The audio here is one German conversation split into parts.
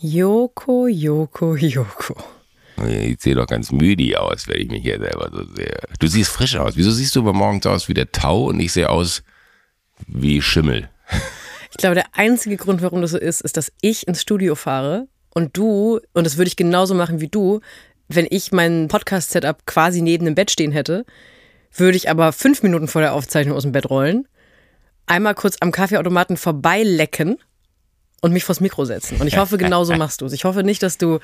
Joko, Joko, Joko. Ich sehe doch ganz müde aus, wenn ich mich hier selber so sehe. Du siehst frisch aus. Wieso siehst du aber morgens aus wie der Tau und ich sehe aus wie Schimmel? Ich glaube, der einzige Grund, warum das so ist, ist, dass ich ins Studio fahre und du, und das würde ich genauso machen wie du, wenn ich mein Podcast-Setup quasi neben dem Bett stehen hätte, würde ich aber fünf Minuten vor der Aufzeichnung aus dem Bett rollen, einmal kurz am Kaffeeautomaten vorbeilecken und mich vors Mikro setzen. Und ich hoffe, genau so machst du es. Ich hoffe nicht, dass du.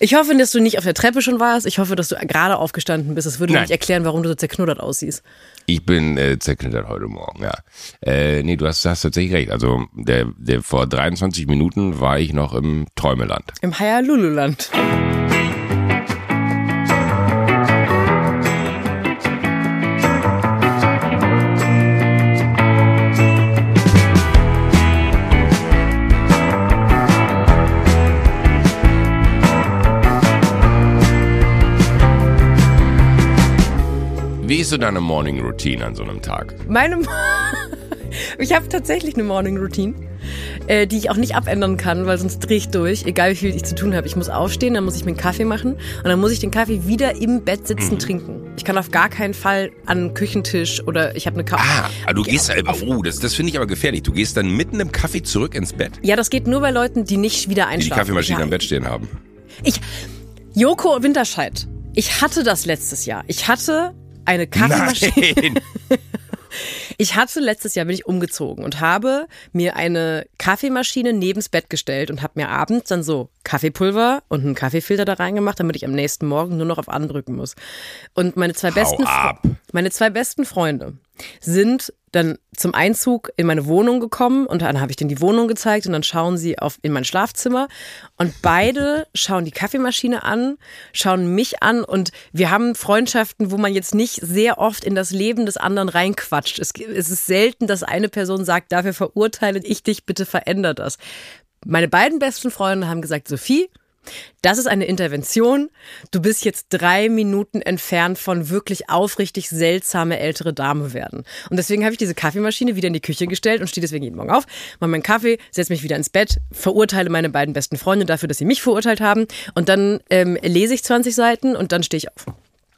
Ich hoffe, dass du nicht auf der Treppe schon warst. Ich hoffe, dass du gerade aufgestanden bist. Das würde Nein. nicht erklären, warum du so zerknuddert aussiehst. Ich bin äh, zerknittert heute Morgen, ja. Äh, nee, du hast, hast tatsächlich recht. Also der, der vor 23 Minuten war ich noch im Träumeland. Im Hayalululand. Wie ist so deine Morning Routine an so einem Tag? Meine. ich habe tatsächlich eine Morning Routine, äh, die ich auch nicht abändern kann, weil sonst drehe ich durch, egal wie viel ich zu tun habe. Ich muss aufstehen, dann muss ich mir einen Kaffee machen und dann muss ich den Kaffee wieder im Bett sitzen Mhm. trinken. Ich kann auf gar keinen Fall an den Küchentisch oder ich habe eine Kaffee. Ah, aber du gehst, äh, oh, das, das finde ich aber gefährlich. Du gehst dann mitten im Kaffee zurück ins Bett, Ja, das geht nur bei Leuten, die nicht wieder die die einschlafen. Kaffeemaschine ja. am Bett stehen haben. Ich, Joko Winterscheid. Ich hatte das letztes Jahr. Ich hatte eine Kaffeemaschine. Nein. Ich hatte letztes Jahr bin ich umgezogen und habe mir eine Kaffeemaschine nebens Bett gestellt und habe mir abends dann so Kaffeepulver und einen Kaffeefilter da reingemacht, damit ich am nächsten Morgen nur noch auf andrücken muss. Und meine zwei besten ab. meine zwei besten Freunde sind dann zum Einzug in meine Wohnung gekommen und dann habe ich denen die Wohnung gezeigt und dann schauen sie auf in mein Schlafzimmer und beide schauen die Kaffeemaschine an, schauen mich an und wir haben Freundschaften, wo man jetzt nicht sehr oft in das Leben des anderen reinquatscht. Es, es ist selten, dass eine Person sagt, dafür verurteile ich dich, bitte veränder das. Meine beiden besten Freunde haben gesagt, Sophie, das ist eine Intervention. Du bist jetzt drei Minuten entfernt von wirklich aufrichtig seltsame ältere Dame werden. Und deswegen habe ich diese Kaffeemaschine wieder in die Küche gestellt und stehe deswegen jeden Morgen auf, mache meinen Kaffee, setze mich wieder ins Bett, verurteile meine beiden besten Freunde dafür, dass sie mich verurteilt haben. Und dann ähm, lese ich 20 Seiten und dann stehe ich auf.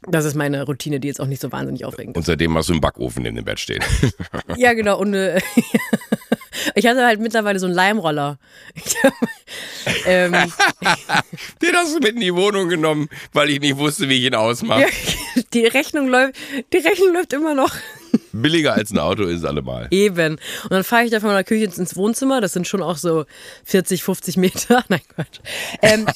Das ist meine Routine, die jetzt auch nicht so wahnsinnig aufregend ist. Und seitdem hast du einen Backofen in dem Bett stehen. Ja, genau. Und äh, ich hatte halt mittlerweile so einen Leimroller. Ähm, Den hast du mit in die Wohnung genommen, weil ich nicht wusste, wie ich ihn ausmache. ja, die Rechnung läuft, die Rechnung läuft immer noch. Billiger als ein Auto ist allemal. Eben. Und dann fahre ich da von meiner Küche ins Wohnzimmer. Das sind schon auch so 40, 50 Meter. Nein, Quatsch. Ähm,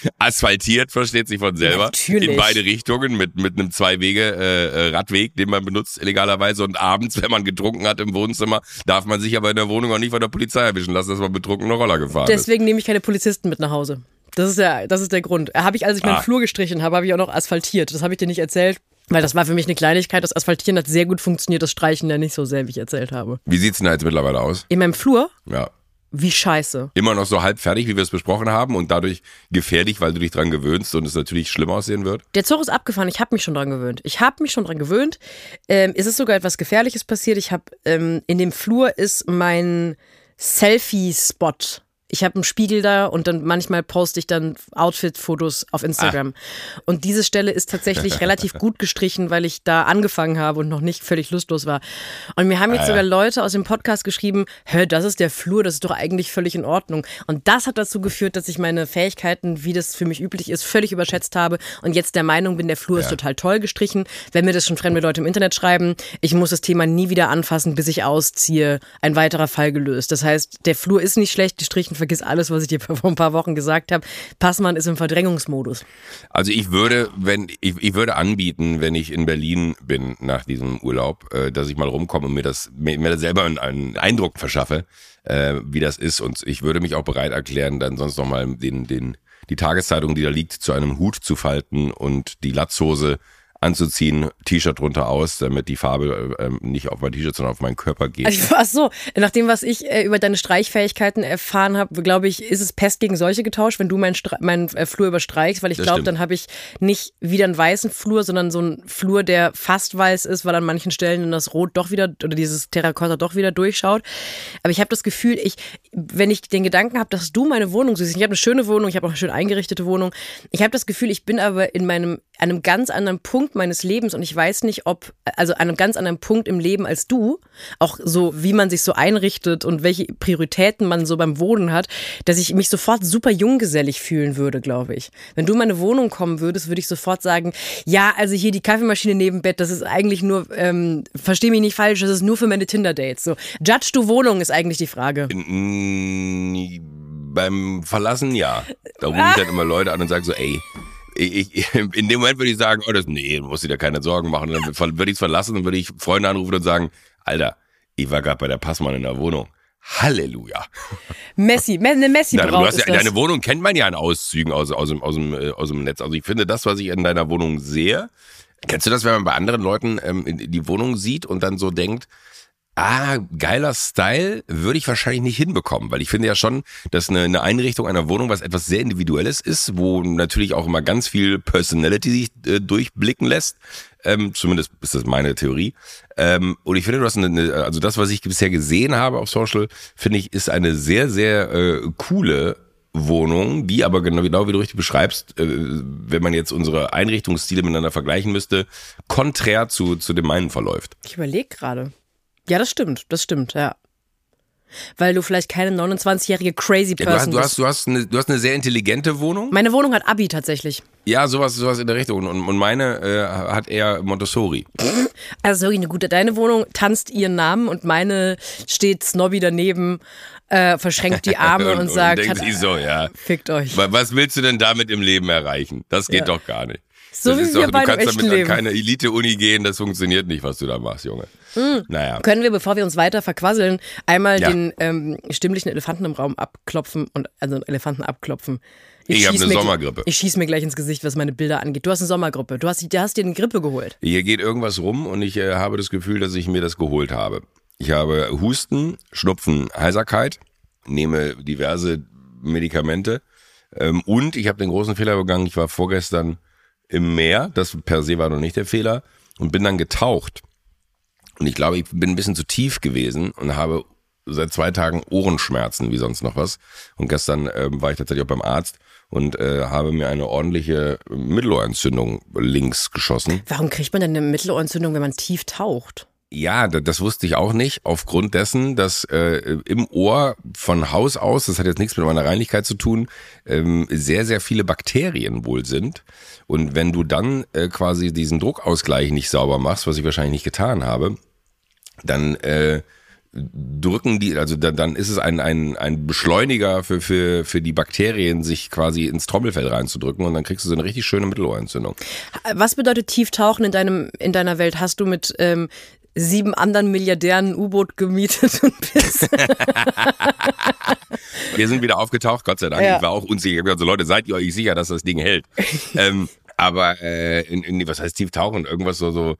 Asphaltiert, versteht sich von selber. Natürlich. In beide Richtungen mit, mit einem Zwei-Wege-Radweg, den man benutzt illegalerweise. Und abends, wenn man getrunken hat im Wohnzimmer, darf man sich aber in der Wohnung auch nicht von der Polizei erwischen lassen, dass man betrunken eine Roller gefahren ist. deswegen nehme ich keine Polizisten mit nach Hause. Das ist der, das ist der Grund. Habe ich, als ich meinen Ah. Flur gestrichen habe, habe ich auch noch asphaltiert. Das habe ich dir nicht erzählt. Weil das war für mich eine Kleinigkeit. Das Asphaltieren hat sehr gut funktioniert, das Streichen ja nicht so sehr, wie ich erzählt habe. Wie sieht's denn da jetzt mittlerweile aus? In meinem Flur, Ja. Wie scheiße. Immer noch so halb fertig, wie wir es besprochen haben und dadurch gefährlich, weil du dich dran gewöhnst und es natürlich schlimm aussehen wird? Der Zug ist abgefahren. Ich habe mich schon dran gewöhnt. Ich habe mich schon dran gewöhnt. Ähm, es ist sogar etwas Gefährliches passiert. Ich habe ähm, in dem Flur ist mein Selfie-Spot. Ich habe einen Spiegel da und dann manchmal poste ich dann Outfit-Fotos auf Instagram. Und diese Stelle ist tatsächlich relativ gut gestrichen, weil ich da angefangen habe und noch nicht völlig lustlos war. Und mir haben jetzt sogar Leute aus dem Podcast geschrieben, hör, das ist der Flur, das ist doch eigentlich völlig in Ordnung. Und das hat dazu geführt, dass ich meine Fähigkeiten, wie das für mich üblich ist, völlig überschätzt habe und jetzt der Meinung bin, der Flur ist total toll gestrichen. Wenn mir das schon fremde Leute im Internet schreiben, ich muss das Thema nie wieder anfassen, bis ich ausziehe, ein weiterer Fall gelöst. Das heißt, der Flur ist nicht schlecht gestrichen, vergiss alles, was ich dir vor ein paar Wochen gesagt habe. Passmann ist im Verdrängungsmodus. Also ich würde, wenn ich, ich würde anbieten, wenn ich in Berlin bin nach diesem Urlaub, äh, dass ich mal rumkomme und mir das mir, mir selber einen, einen Eindruck verschaffe, äh, wie das ist. Und ich würde mich auch bereit erklären, dann sonst noch mal den den die Tageszeitung, die da liegt, zu einem Hut zu falten und die Latzhose anzuziehen, T-Shirt drunter aus, damit die Farbe äh, nicht auf mein T-Shirt, sondern auf meinen Körper geht. Also, ach so, nach dem, was ich äh, über deine Streichfähigkeiten erfahren habe, glaube ich, ist es Pest gegen Seuche getauscht, wenn du meinen mein, äh, Flur überstreichst, weil ich glaube, dann habe ich nicht wieder einen weißen Flur, sondern so einen Flur, der fast weiß ist, weil an manchen Stellen dann das Rot doch wieder oder dieses Terrakotta doch wieder durchschaut. Aber ich habe das Gefühl, ich, wenn ich den Gedanken habe, dass du meine Wohnung siehst, ich habe eine schöne Wohnung, ich habe auch eine schön eingerichtete Wohnung, ich habe das Gefühl, ich bin aber in meinem, einem ganz anderen Punkt meines Lebens und ich weiß nicht, ob, also an einem ganz anderen Punkt im Leben als du, auch so, wie man sich so einrichtet und welche Prioritäten man so beim Wohnen hat, dass ich mich sofort super junggesellig fühlen würde, glaube ich. Wenn du in meine Wohnung kommen würdest, würde ich sofort sagen, ja, also hier die Kaffeemaschine neben Bett, das ist eigentlich nur, ähm, versteh mich nicht falsch, das ist nur für meine Tinder-Dates. So, judge du Wohnung ist eigentlich die Frage. Beim Verlassen ja. Da rufe ich dann immer Leute an und sage so, ey, ich, ich, in dem Moment würde ich sagen, oh, das, nee, muss dir da keine Sorgen machen. Dann würde ich es verlassen und würde ich Freunde anrufen und sagen, Alter, ich war gerade bei der Passmann in der Wohnung. Halleluja. Messi, eine messi Nein, du hast ja, Deine Wohnung kennt man ja in Auszügen aus, aus, dem, aus, dem, äh, aus dem Netz. Also ich finde, das, was ich in deiner Wohnung sehe, kennst du das, wenn man bei anderen Leuten ähm, die Wohnung sieht und dann so denkt, ah, geiler Style würde ich wahrscheinlich nicht hinbekommen, weil ich finde ja schon, dass eine, eine Einrichtung einer Wohnung was etwas sehr Individuelles ist, wo natürlich auch immer ganz viel Personality sich äh, durchblicken lässt. Ähm, zumindest ist das meine Theorie. Ähm, und ich finde, du hast eine, also das, was ich bisher gesehen habe auf Social, finde ich, ist eine sehr, sehr äh, coole Wohnung, die aber genau, genau wie du richtig beschreibst, äh, wenn man jetzt unsere Einrichtungsstile miteinander vergleichen müsste, konträr zu, zu dem meinen verläuft. Ich überlege gerade. Ja, das stimmt, das stimmt, ja. Weil du vielleicht keine 29-jährige crazy Person ja, du hast, du hast, bist. Du hast, eine, du hast eine sehr intelligente Wohnung. Meine Wohnung hat Abi tatsächlich. Ja, sowas, sowas in der Richtung. Und, und meine äh, hat eher Montessori. Also wirklich eine gute. Deine Wohnung tanzt ihren Namen und meine steht snobby daneben, äh, verschränkt die Arme und, und, sagt, und denkt hat, so, ja. fickt euch. Was willst du denn damit im Leben erreichen? Das geht ja. doch gar nicht. So das wie wir doch, du kannst damit leben. an keine Elite-Uni gehen, das funktioniert nicht, was du da machst, Junge. Mhm. Naja. Können wir, bevor wir uns weiter verquasseln, einmal ja. den ähm, stimmlichen Elefanten im Raum abklopfen und also Elefanten abklopfen. Ich, ich habe eine Sommergrippe. Ich schieße mir gleich ins Gesicht, was meine Bilder angeht. Du hast eine Sommergrippe. Du hast, du hast dir eine Grippe geholt. Hier geht irgendwas rum und ich äh, habe das Gefühl, dass ich mir das geholt habe. Ich habe Husten, Schnupfen, Heiserkeit, nehme diverse Medikamente ähm, und ich habe den großen Fehler begangen. Ich war vorgestern im Meer, das per se war noch nicht der Fehler, und bin dann getaucht. Und ich glaube, ich bin ein bisschen zu tief gewesen und habe seit zwei Tagen Ohrenschmerzen wie sonst noch was. Und gestern ähm, war ich tatsächlich auch beim Arzt und äh, habe mir eine ordentliche Mittelohrentzündung links geschossen. Warum kriegt man denn eine Mittelohrentzündung, wenn man tief taucht? Ja, das wusste ich auch nicht, aufgrund dessen, dass äh, im Ohr von Haus aus, das hat jetzt nichts mit meiner Reinlichkeit zu tun, ähm, sehr, sehr viele Bakterien wohl sind. Und wenn du dann äh, quasi diesen Druckausgleich nicht sauber machst, was ich wahrscheinlich nicht getan habe, dann äh, drücken die, also dann, dann ist es ein, ein, ein Beschleuniger für, für, für die Bakterien, sich quasi ins Trommelfell reinzudrücken und dann kriegst du so eine richtig schöne Mittelohrentzündung. Was bedeutet Tieftauchen in deinem, in deiner Welt? Hast du mit ähm, sieben anderen Milliardären ein U-Boot gemietet und bist. Wir sind wieder aufgetaucht, Gott sei Dank. Ja. Ich war auch unsicher. Ich habe gesagt, so Leute, seid ihr euch sicher, dass das Ding hält? ähm, aber äh, in, in, was heißt tief tauchen? Irgendwas so, so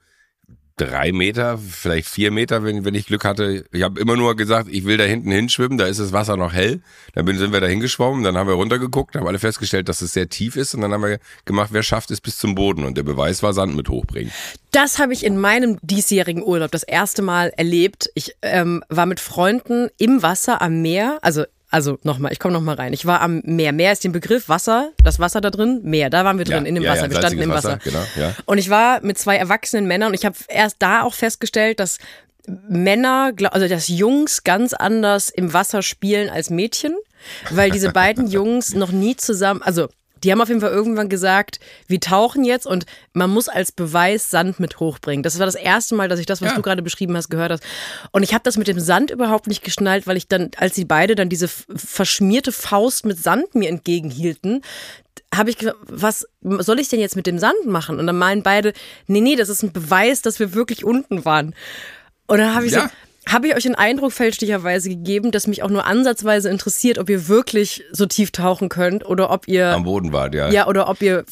drei Meter, vielleicht vier Meter, wenn, wenn ich Glück hatte. Ich habe immer nur gesagt, ich will da hinten hinschwimmen, da ist das Wasser noch hell. Dann sind wir da hingeschwommen, dann haben wir runtergeguckt, haben alle festgestellt, dass es sehr tief ist und dann haben wir gemacht, wer schafft es bis zum Boden und der Beweis war Sand mit hochbringen. Das habe ich in meinem diesjährigen Urlaub das erste Mal erlebt. Ich ähm, war mit Freunden im Wasser am Meer, also also nochmal, ich komme nochmal rein. Ich war am Meer. Meer ist den Begriff Wasser, das Wasser da drin, Meer. Da waren wir drin, ja, in dem ja, Wasser. Ja, wir standen im Wasser. Wasser genau, ja. Und ich war mit zwei erwachsenen Männern und ich habe erst da auch festgestellt, dass Männer, also dass Jungs ganz anders im Wasser spielen als Mädchen, weil diese beiden Jungs noch nie zusammen, also die haben auf jeden Fall irgendwann gesagt, wir tauchen jetzt und man muss als Beweis Sand mit hochbringen. Das war das erste Mal, dass ich das, was ja. du gerade beschrieben hast, gehört hast. Und ich habe das mit dem Sand überhaupt nicht geschnallt, weil ich dann, als sie beide dann diese verschmierte Faust mit Sand mir entgegenhielten, habe ich gesagt, was soll ich denn jetzt mit dem Sand machen? Und dann meinen beide, nee, nee, das ist ein Beweis, dass wir wirklich unten waren. Und dann habe ich ja. so, habe ich euch den Eindruck fälschlicherweise gegeben, dass mich auch nur ansatzweise interessiert, ob ihr wirklich so tief tauchen könnt oder ob ihr am Boden wart, ja. Ja, oder ob ihr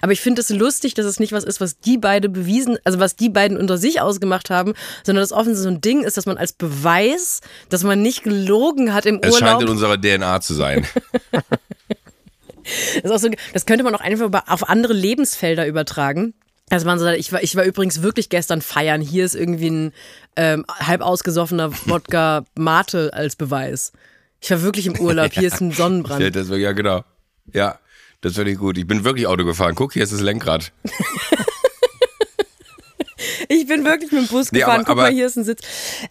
aber ich finde es lustig, dass es nicht was ist, was die beide bewiesen, also was die beiden unter sich ausgemacht haben, sondern dass offensichtlich so ein Ding ist, dass man als Beweis, dass man nicht gelogen hat im es Urlaub. Es scheint in unserer DNA zu sein. das, so, das könnte man auch einfach auf andere Lebensfelder übertragen. Also man sagt, ich war, ich war übrigens wirklich gestern feiern. Hier ist irgendwie ein ähm, halb ausgesoffener Wodka Mate als Beweis. Ich war wirklich im Urlaub. Hier ist ein Sonnenbrand. Ja, das, ja genau. Ja, das finde ich gut. Ich bin wirklich Auto gefahren. Guck, hier ist das Lenkrad. ich bin wirklich mit dem Bus gefahren. Nee, aber, Guck aber, mal, hier ist ein Sitz.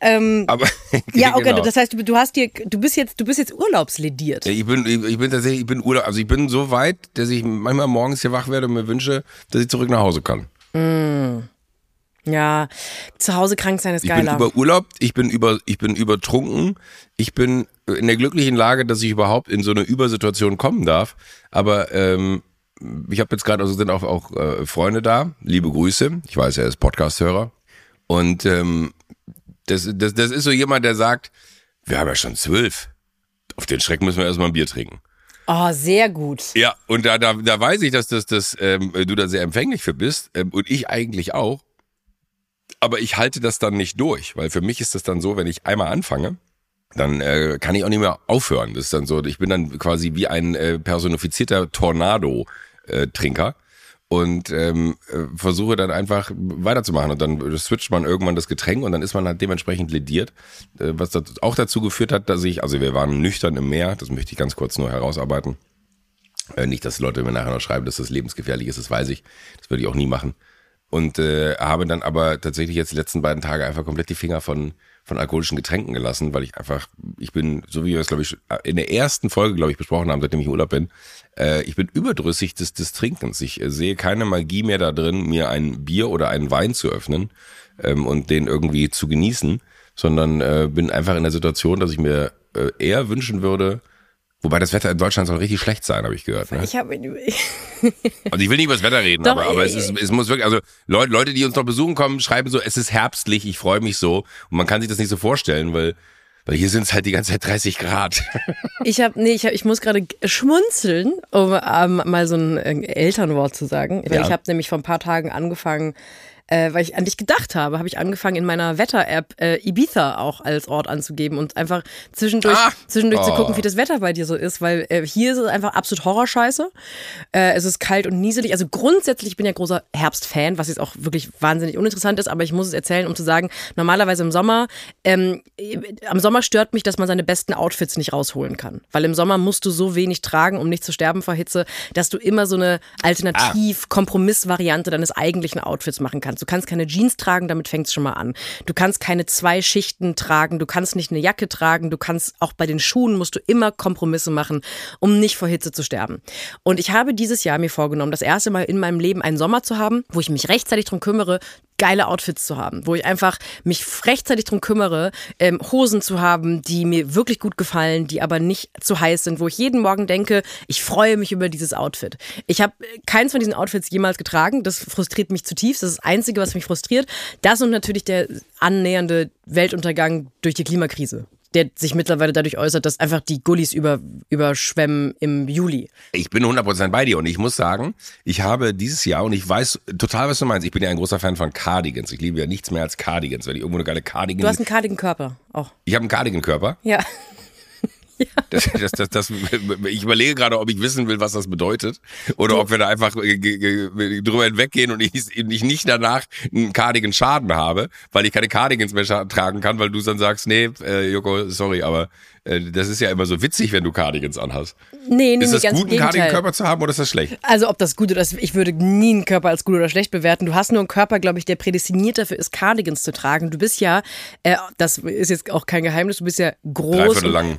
Ähm, aber ja, okay. Genau. Das heißt, du, du hast dir, du bist jetzt, du bist jetzt urlaubslediert. Ja, ich bin, ich, ich, bin tatsächlich, ich bin Urlaub, also ich bin so weit, dass ich manchmal morgens hier wach werde und mir wünsche, dass ich zurück nach Hause kann. Mm. Ja, zu Hause krank sein ist geiler. Ich bin über Urlaub, ich bin über, ich bin übertrunken, ich bin in der glücklichen Lage, dass ich überhaupt in so eine Übersituation kommen darf. Aber ähm, ich habe jetzt gerade, also sind auch, auch äh, Freunde da, liebe Grüße. Ich weiß, er ist Podcast-Hörer. Und ähm, das, das, das ist so jemand, der sagt, wir haben ja schon zwölf. Auf den Schreck müssen wir erstmal ein Bier trinken. Oh, sehr gut. Ja, und da, da, da weiß ich, dass das, das, ähm, du da sehr empfänglich für bist ähm, und ich eigentlich auch. Aber ich halte das dann nicht durch, weil für mich ist das dann so, wenn ich einmal anfange, dann äh, kann ich auch nicht mehr aufhören. Das ist dann so, ich bin dann quasi wie ein äh, personifizierter Tornado, Trinker und ähm, äh, versuche dann einfach weiterzumachen und dann switcht man irgendwann das Getränk und dann ist man halt dementsprechend lediert, äh, was das auch dazu geführt hat, dass ich, also wir waren nüchtern im Meer, das möchte ich ganz kurz nur herausarbeiten. Äh, nicht, dass Leute mir nachher noch schreiben, dass das lebensgefährlich ist, das weiß ich, das würde ich auch nie machen. Und äh, habe dann aber tatsächlich jetzt die letzten beiden Tage einfach komplett die Finger von von alkoholischen Getränken gelassen, weil ich einfach, ich bin, so wie wir es, glaube ich, in der ersten Folge, glaube ich, besprochen haben, seitdem ich im Urlaub bin, äh, ich bin überdrüssig des, des Trinkens. Ich äh, sehe keine Magie mehr da drin, mir ein Bier oder einen Wein zu öffnen ähm, und den irgendwie zu genießen, sondern äh, bin einfach in der Situation, dass ich mir äh, eher wünschen würde, Wobei das Wetter in Deutschland soll richtig schlecht sein, habe ich gehört. Ne? Ich habe. also ich will nicht über das Wetter reden, Doch, aber, aber es, ist, es muss wirklich, also Leute, Leute, die uns noch besuchen kommen, schreiben so, es ist herbstlich, ich freue mich so. Und man kann sich das nicht so vorstellen, weil weil hier sind es halt die ganze Zeit 30 Grad. Ich habe, nee, ich, hab, ich muss gerade schmunzeln, um ähm, mal so ein äh, Elternwort zu sagen. Weil ja. ich habe nämlich vor ein paar Tagen angefangen, äh, weil ich an dich gedacht habe, habe ich angefangen in meiner Wetter-App äh, Ibiza auch als Ort anzugeben und einfach zwischendurch, ah. zwischendurch oh. zu gucken, wie das Wetter bei dir so ist, weil äh, hier ist es einfach absolut Horrorscheiße. Äh, es ist kalt und nieselig. Also grundsätzlich ich bin ja großer Herbstfan, was jetzt auch wirklich wahnsinnig uninteressant ist, aber ich muss es erzählen, um zu sagen, normalerweise im Sommer, ähm, am Sommer stört mich, dass man seine besten Outfits nicht rausholen kann. Weil im Sommer musst du so wenig tragen, um nicht zu sterben vor Hitze, dass du immer so eine Alternativ-Kompromiss-Variante deines eigentlichen Outfits machen kannst. Du kannst keine Jeans tragen, damit fängt es schon mal an. Du kannst keine zwei Schichten tragen, du kannst nicht eine Jacke tragen, du kannst auch bei den Schuhen musst du immer Kompromisse machen, um nicht vor Hitze zu sterben. Und ich habe dieses Jahr mir vorgenommen, das erste Mal in meinem Leben einen Sommer zu haben, wo ich mich rechtzeitig darum kümmere, geile Outfits zu haben, wo ich einfach mich rechtzeitig drum kümmere, ähm, Hosen zu haben, die mir wirklich gut gefallen, die aber nicht zu heiß sind, wo ich jeden Morgen denke, ich freue mich über dieses Outfit. Ich habe keins von diesen Outfits jemals getragen, das frustriert mich zutiefst, das ist das Einzige, was mich frustriert. Das und natürlich der annähernde Weltuntergang durch die Klimakrise der sich mittlerweile dadurch äußert, dass einfach die Gullis über, überschwemmen im Juli. Ich bin 100% bei dir und ich muss sagen, ich habe dieses Jahr und ich weiß total, was du meinst. Ich bin ja ein großer Fan von Cardigans. Ich liebe ja nichts mehr als Cardigans, weil ich irgendwo eine geile Cardigan. Du hast einen Cardigan-Körper auch. Ich habe einen Cardigan-Körper. Ja. Ja. Das, das, das, das, ich überlege gerade, ob ich wissen will, was das bedeutet. Oder ob wir da einfach äh, drüber hinweggehen und ich, ich nicht danach einen Cardigan Schaden habe, weil ich keine Cardigans mehr tragen kann, weil du dann sagst, nee, äh, Joko, sorry, aber äh, das ist ja immer so witzig, wenn du Cardigans anhast. Nee, nee, ist das nee, gut, einen Cardigan-Körper zu haben oder ist das schlecht? Also ob das gut oder ich würde nie einen Körper als gut oder schlecht bewerten. Du hast nur einen Körper, glaube ich, der prädestiniert dafür ist, Cardigans zu tragen. Du bist ja, äh, das ist jetzt auch kein Geheimnis, du bist ja groß. Dreiviertel lang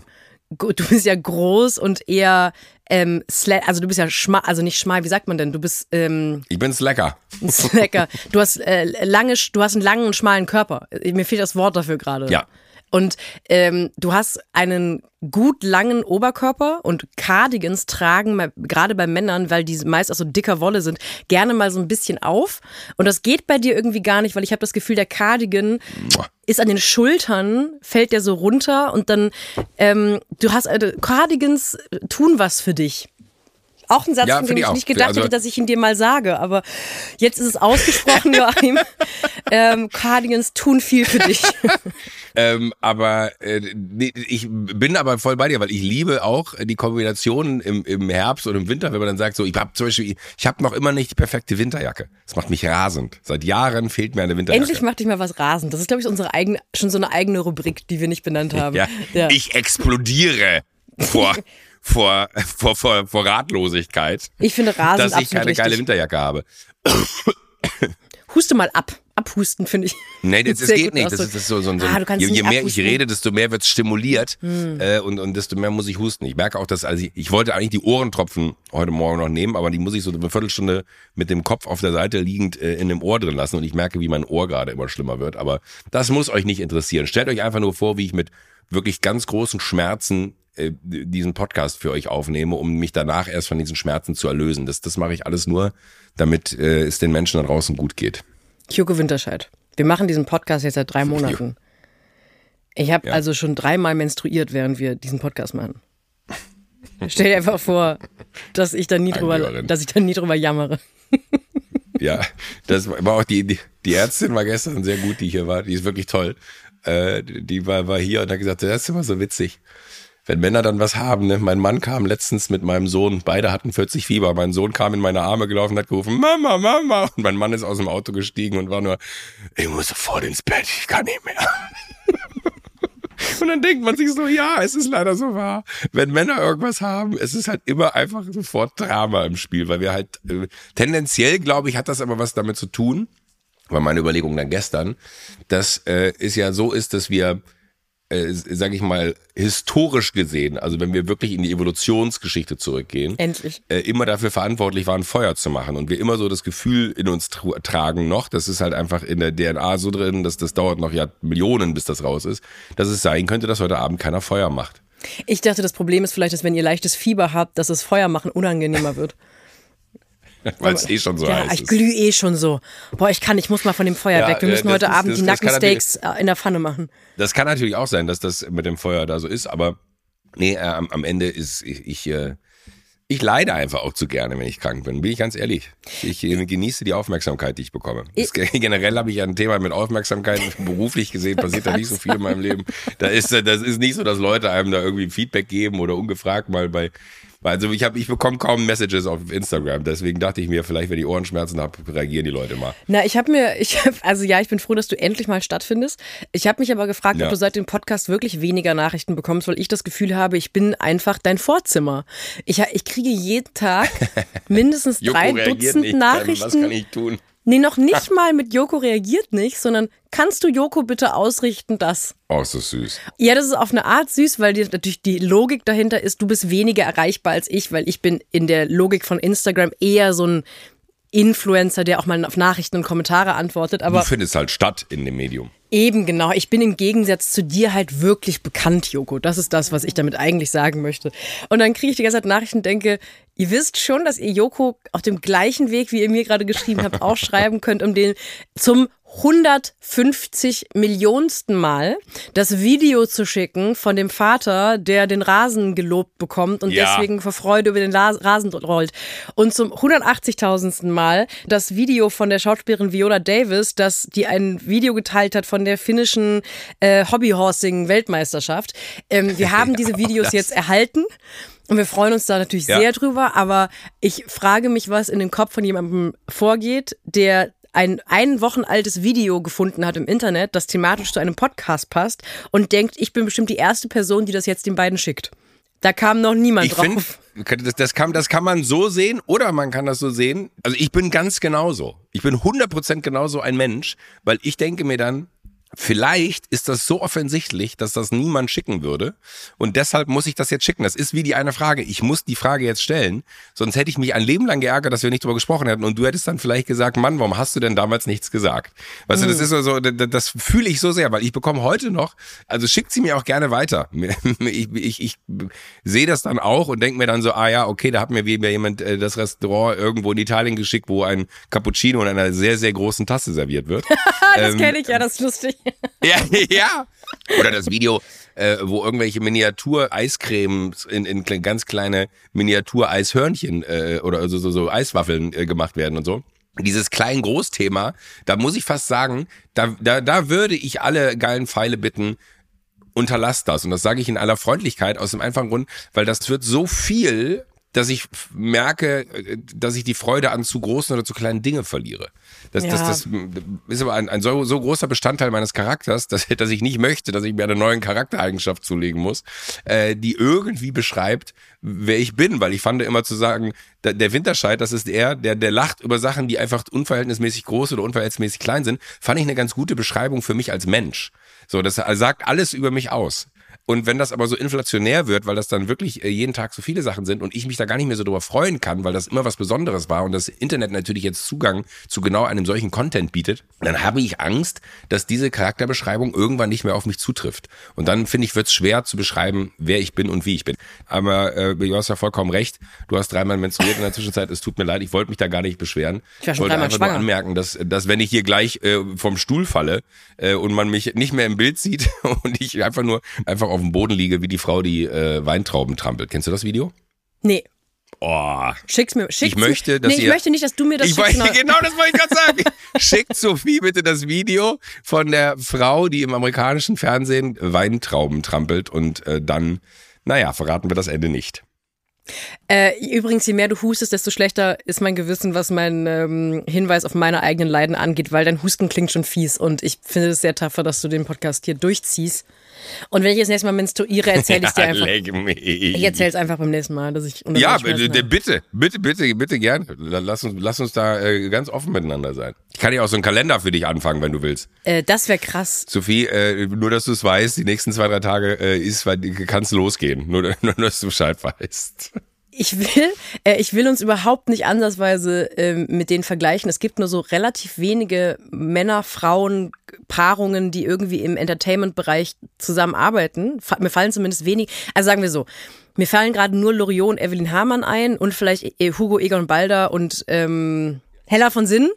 du bist ja groß und eher ähm, also du bist ja schmal, also nicht schmal, wie sagt man denn? Du bist ähm, Ich bin Slacker. Slacker. Du hast äh, lange, du hast einen langen und schmalen Körper. Mir fehlt das Wort dafür gerade. Ja. Und ähm, du hast einen gut langen Oberkörper und Cardigans tragen gerade bei Männern, weil die meist auch so dicker Wolle sind, gerne mal so ein bisschen auf. Und das geht bei dir irgendwie gar nicht, weil ich habe das Gefühl, der Cardigan ist an den Schultern, fällt der so runter und dann ähm, du hast äh, Cardigans tun was für dich. Auch ein Satz, Ja, von dem ich ich nicht gedacht Also- hätte, dass ich ihn dir mal sage. Aber jetzt ist es ausgesprochen, Joachim. ähm, Cardigans tun viel für dich. Ähm, aber äh, nee, ich bin aber voll bei dir, weil ich liebe auch die Kombination im, im Herbst und im Winter, wenn man dann sagt, so ich habe zum Beispiel, ich habe noch immer nicht die perfekte Winterjacke. Das macht mich rasend. Seit Jahren fehlt mir eine Winterjacke. Endlich macht dich mal was rasend. Das ist, glaube ich, unsere eigene, schon so eine eigene Rubrik, die wir nicht benannt haben. ja, Ich explodiere vor, vor, vor, vor, vor Ratlosigkeit, Ich finde rasend dass ich keine geile richtig. Winterjacke habe. Huste mal ab. Abhusten, finde ich. Nee, das, das geht nicht. Das ist, das ist so, so, so Ah, je, je mehr abhusten. ich rede, desto mehr wird's stimuliert äh, und, und desto mehr muss ich husten. Ich merke auch, dass, also ich, ich wollte eigentlich die Ohrentropfen heute Morgen noch nehmen, aber die muss ich so eine Viertelstunde mit dem Kopf auf der Seite liegend äh, in dem Ohr drin lassen und ich merke, wie mein Ohr gerade immer schlimmer wird. Aber das muss euch nicht interessieren. Stellt euch einfach nur vor, wie ich mit wirklich ganz großen Schmerzen äh, diesen Podcast für euch aufnehme, um mich danach erst von diesen Schmerzen zu erlösen. Das, das mache ich alles nur, damit äh, es den Menschen da draußen gut geht. Joko Winterscheid. Wir machen diesen Podcast jetzt seit drei Monaten. Ich habe Ja. also schon dreimal menstruiert, während wir diesen Podcast machen. Stell dir einfach vor, dass ich da nie drüber, dass ich da nie drüber jammere. Ja, das war auch die, die, die Ärztin war gestern sehr gut, die hier war. Die ist wirklich toll. Äh, die war, war hier und hat gesagt, das ist immer so witzig. Wenn Männer dann was haben, ne? Mein Mann kam letztens mit meinem Sohn, beide hatten 40 Fieber. Mein Sohn kam in meine Arme gelaufen hat gerufen, Mama, Mama. Und mein Mann ist aus dem Auto gestiegen und war nur, ich muss sofort ins Bett, ich kann nicht mehr. Und dann denkt man sich so, ja, es ist leider so wahr. Wenn Männer irgendwas haben, es ist halt immer einfach sofort Drama im Spiel, weil wir halt, äh, tendenziell, glaube ich, hat das aber was damit zu tun, war meine Überlegung dann gestern, dass äh, es ja so ist, dass wir, äh, sage ich mal, historisch gesehen, also wenn wir wirklich in die Evolutionsgeschichte zurückgehen, Endlich. äh, immer dafür verantwortlich waren, Feuer zu machen. Und wir immer so das Gefühl in uns tru- tragen noch, das ist halt einfach in der DNA so drin, dass das dauert noch ja Millionen, bis das raus ist, dass es sein könnte, dass heute Abend keiner Feuer macht. Ich dachte, das Problem ist vielleicht, dass wenn ihr leichtes Fieber habt, dass das Feuer machen unangenehmer wird. Weil es eh schon so ja, heiß ich ist. glühe eh schon so. Boah, ich kann, ich muss mal von dem Feuer Ja, weg. Wir äh, müssen heute ist- Abend das- die das Nackensteaks äh, in der Pfanne machen. Das kann natürlich auch sein, dass das mit dem Feuer da so ist, aber nee, äh, am, am Ende ist ich, ich, äh, ich leide einfach auch zu gerne, wenn ich krank bin, bin ich ganz ehrlich. Ich äh, genieße die Aufmerksamkeit, die ich bekomme. Das, generell habe ich ja ein Thema mit Aufmerksamkeit, beruflich gesehen passiert da nicht so viel in meinem Leben. Da ist, das ist nicht so, dass Leute einem da irgendwie Feedback geben oder ungefragt mal bei also ich habe, ich bekomme kaum Messages auf Instagram, deswegen dachte ich mir, vielleicht wenn ich Ohrenschmerzen habe, reagieren die Leute mal. Na, ich habe mir, ich hab, also ja, ich bin froh, dass du endlich mal stattfindest. Ich habe mich aber gefragt, Ja. ob du seit dem Podcast wirklich weniger Nachrichten bekommst, weil ich das Gefühl habe, ich bin einfach dein Vorzimmer. Ich, ich kriege jeden Tag mindestens drei Dutzend Nachrichten. Was kann ich tun? Nee, noch nicht mal mit Joko reagiert nicht, sondern kannst du Joko bitte ausrichten, dass. Oh, ist das süß. Ja, das ist auf eine Art süß, weil die, natürlich die Logik dahinter ist, du bist weniger erreichbar als ich, weil ich bin in der Logik von Instagram eher so ein Influencer, der auch mal auf Nachrichten und Kommentare antwortet. Aber du findest halt statt in dem Medium. Eben, genau. Ich bin im Gegensatz zu dir halt wirklich bekannt, Joko. Das ist das, was ich damit eigentlich sagen möchte. Und dann kriege ich die ganze Zeit Nachrichten und denke, ihr wisst schon, dass ihr Joko auf dem gleichen Weg, wie ihr mir gerade geschrieben habt, auch schreiben könnt, um den zum 150 Millionsten Mal das Video zu schicken von dem Vater, der den Rasen gelobt bekommt und Ja. deswegen vor Freude über den Rasen rollt. Und zum 180.000. Mal das Video von der Schauspielerin Viola Davis, dass die ein Video geteilt hat von der finnischen äh, Hobbyhorsing-Weltmeisterschaft. Ähm, wir haben diese Videos jetzt erhalten. Und wir freuen uns da natürlich Ja. sehr drüber, aber ich frage mich, was in dem Kopf von jemandem vorgeht, der ein ein Wochen altes Video gefunden hat im Internet, das thematisch zu einem Podcast passt und denkt, ich bin bestimmt die erste Person, die das jetzt den beiden schickt. Da kam noch niemand Ich drauf. finde, das, das, kann, das kann man so sehen oder man kann das so sehen. Also ich bin ganz genauso. Ich bin 100% genauso ein Mensch, weil ich denke mir dann, Vielleicht ist das so offensichtlich, dass das niemand schicken würde. Und deshalb muss ich das jetzt schicken. Das ist wie die eine Frage. Ich muss die Frage jetzt stellen. Sonst hätte ich mich ein Leben lang geärgert, dass wir nicht drüber gesprochen hätten. Und du hättest dann vielleicht gesagt, Mann, warum hast du denn damals nichts gesagt? Weißt du, das ist so, das, das fühle ich so sehr, weil ich bekomme heute noch, also schickt sie mir auch gerne weiter. Ich, ich, ich sehe das dann auch und denke mir dann so, ah ja, okay, da hat mir wieder jemand äh, das Restaurant irgendwo in Italien geschickt, wo ein Cappuccino in einer sehr, sehr großen Tasse serviert wird. das ähm, kenne ich ja, das ist lustig. Ja, ja. Oder das Video, äh, wo irgendwelche Miniatur-Eiscremes in, in ganz kleine Miniatur-Eishörnchen äh, oder so, so, so Eiswaffeln äh, gemacht werden und so dieses Klein-Groß-Thema, da muss ich fast sagen, da, da, da würde ich alle geilen Pfeile bitten, unterlasst das. Und das sage ich in aller Freundlichkeit aus dem einfachen Grund, weil das wird so viel dass ich merke, äh, dass ich die Freude an zu großen oder zu kleinen Dingen verliere. Das, ja. das, das ist aber ein, ein so, so großer Bestandteil meines Charakters, dass, dass ich nicht möchte, dass ich mir eine neue Charaktereigenschaft zulegen muss, äh, die irgendwie beschreibt, wer ich bin. Weil ich fand immer zu sagen, der Winterscheid, das ist er, der, der lacht über Sachen, die einfach unverhältnismäßig groß oder unverhältnismäßig klein sind, fand ich eine ganz gute Beschreibung für mich als Mensch. So, das sagt alles über mich aus. Und wenn das aber so inflationär wird, weil das dann wirklich äh, jeden Tag so viele Sachen sind und ich mich da gar nicht mehr so drüber freuen kann, weil das immer was Besonderes war und das Internet natürlich jetzt Zugang zu genau einem solchen Content bietet, dann habe ich Angst, dass diese Charakterbeschreibung irgendwann nicht mehr auf mich zutrifft. Und dann finde ich, wird es schwer zu beschreiben, wer ich bin und wie ich bin. Aber äh, du hast ja vollkommen recht. Du hast dreimal menstruiert in der Zwischenzeit. Es tut mir leid, ich wollte mich da gar nicht beschweren. Ich, war schon wollte einfach schwanger. nur anmerken, dass, dass wenn ich hier gleich äh, vom Stuhl falle äh, und man mich nicht mehr im Bild sieht und ich einfach nur einfach auf dem Boden liege, wie die Frau die äh, Weintrauben trampelt. Kennst du das Video? Nee. Oh. Schick's mir. Schick's ich möchte, dass nee, ich ihr, möchte nicht, dass du mir das ich schickst. Wollte, genau das wollte ich gerade sagen. Schickt Sophie bitte das Video von der Frau, die im amerikanischen Fernsehen Weintrauben trampelt und äh, dann, naja, verraten wir das Ende nicht. Äh, übrigens, je mehr du hustest, desto schlechter ist mein Gewissen, was mein ähm, Hinweis auf meine eigenen Leiden angeht, weil dein Husten klingt schon fies und ich finde es sehr tapfer, dass du den Podcast hier durchziehst. Und wenn ich das nächste Mal menstruiere, erzähle ich es dir einfach. Ich erzähle es einfach beim nächsten Mal, dass ich Ja, bitte, bitte, bitte, bitte, bitte gerne. Lass uns, lass uns da äh, ganz offen miteinander sein. Ich kann ja auch so einen Kalender für dich anfangen, wenn du willst. Äh, das wäre krass. Sophie, äh, nur dass du es weißt, die nächsten zwei, drei Tage äh, ist, kann es losgehen. Nur, nur, dass du Bescheid weißt ich will, äh, ich will uns überhaupt nicht ansatzweise äh, mit denen vergleichen. Es gibt nur so relativ wenige Männer, Frauen, Paarungen, die irgendwie im Entertainment-Bereich zusammenarbeiten. Mir fallen zumindest wenig, also sagen wir so, mir fallen gerade nur Loriot und Evelyn Hamann ein und vielleicht äh, Hugo Egon Balder und ähm, Hella von Sinn.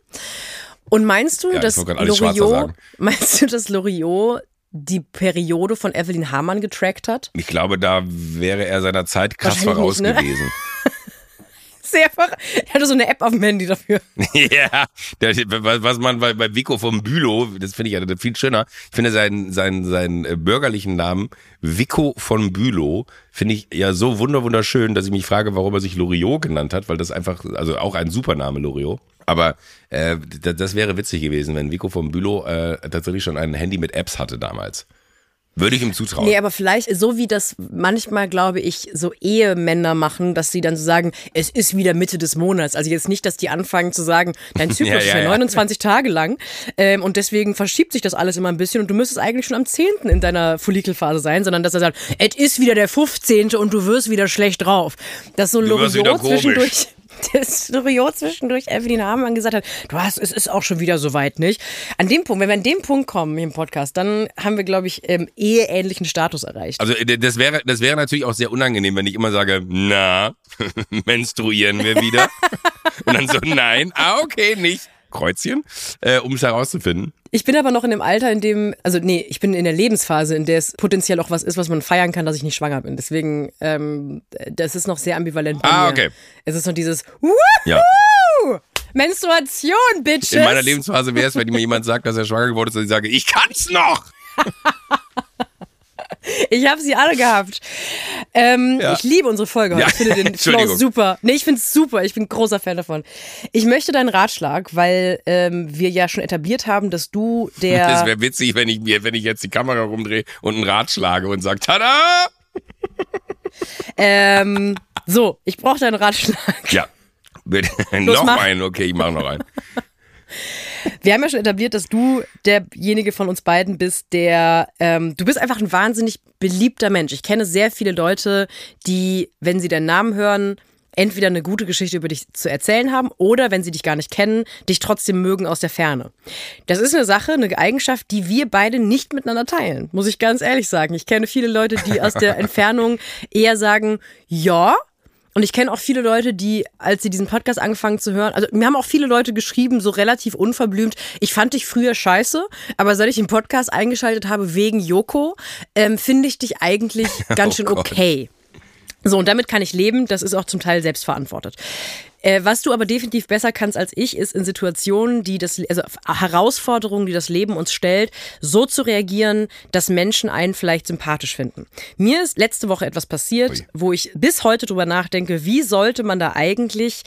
Und meinst du, ja, dass Loriot, meinst du, dass Loriot die Periode von Evelyn Hamann getrackt hat? Ich glaube, da wäre er seiner Zeit krass voraus nicht, ne? gewesen. Sehr ver Er hatte so eine App auf dem Handy dafür. ja, was man bei, bei Vico vom Bülow, das finde ich ja viel schöner. Ich finde seinen, seinen, seinen äh, bürgerlichen Namen Vico von Bülow finde ich ja so wunderschön, dass ich mich frage, warum er sich Loriot genannt hat, weil das einfach, also auch ein Supername Loriot. Aber äh, das wäre witzig gewesen, wenn Vico vom Bülow äh, tatsächlich schon ein Handy mit Apps hatte damals. Würde ich ihm zutrauen. Nee, aber vielleicht so wie das manchmal, glaube ich, so Ehemänner machen, dass sie dann so sagen, es ist wieder Mitte des Monats. Also jetzt nicht, dass die anfangen zu sagen, dein Zyklus ja, ja, ist ja, ja 29 Tage lang ähm, und deswegen verschiebt sich das alles immer ein bisschen und du müsstest eigentlich schon am 10. in deiner Follikelphase sein, sondern dass er sagt, es ist wieder der 15. und du wirst wieder schlecht drauf. Dass so Loriot zwischendurch das Loriot zwischendurch Evelyn Hamann gesagt hat, du hast, es ist auch schon wieder soweit, nicht? An dem Punkt, wenn wir an dem Punkt kommen hier im Podcast, dann haben wir, glaube ich, ähm, eheähnlichen Status erreicht. Also äh, das wäre, das wäre natürlich auch sehr unangenehm, wenn ich immer sage, na, menstruieren wir wieder. Und dann so, nein, ah, okay, nicht. Kreuzchen, äh, um es herauszufinden. Ich bin aber noch in dem Alter, in dem, also nee, ich bin in der Lebensphase, in der es potenziell auch was ist, was man feiern kann, dass ich nicht schwanger bin. Deswegen, ähm, das ist noch sehr ambivalent bei ah, mir. okay. Es ist noch dieses Wuhu! Ja. Menstruation, Bitches! In meiner Lebensphase wäre es, wenn mir jemand sagt, dass er schwanger geworden ist, dass ich sage, ich kann's noch! Ich habe sie alle gehabt. Ähm, ja. Ich liebe unsere Folge. Ja. Ich finde den Flow super. Nee, ich finde es super. Ich bin großer Fan davon. Ich möchte deinen Ratschlag, weil ähm, wir ja schon etabliert haben, dass du der. Das wäre witzig, wenn ich mir, wenn ich jetzt die Kamera rumdrehe und einen Rat schlage und sage, tada! ähm, so, ich brauche deinen Ratschlag. Ja. noch einen, okay, ich mache noch einen. Wir haben ja schon etabliert, dass du derjenige von uns beiden bist, der, ähm, du bist einfach ein wahnsinnig beliebter Mensch. Ich kenne sehr viele Leute, die, wenn sie deinen Namen hören, entweder eine gute Geschichte über dich zu erzählen haben oder, wenn sie dich gar nicht kennen, dich trotzdem mögen aus der Ferne. Das ist eine Sache, eine Eigenschaft, die wir beide nicht miteinander teilen, muss ich ganz ehrlich sagen. Ich kenne viele Leute, die aus der Entfernung eher sagen, ja, und ich kenne auch viele Leute, die, als sie diesen Podcast angefangen zu hören, also mir haben auch viele Leute geschrieben, so relativ unverblümt, ich fand dich früher scheiße, aber seit ich den Podcast eingeschaltet habe wegen Joko, ähm, finde ich dich eigentlich ganz schön okay. So, und damit kann ich leben, das ist auch zum Teil selbstverantwortet. Äh, was du aber definitiv besser kannst als ich, ist in Situationen, die das, also Herausforderungen, die das Leben uns stellt, so zu reagieren, dass Menschen einen vielleicht sympathisch finden. Mir ist letzte Woche etwas passiert, Ui. wo ich bis heute drüber nachdenke, wie sollte man da eigentlich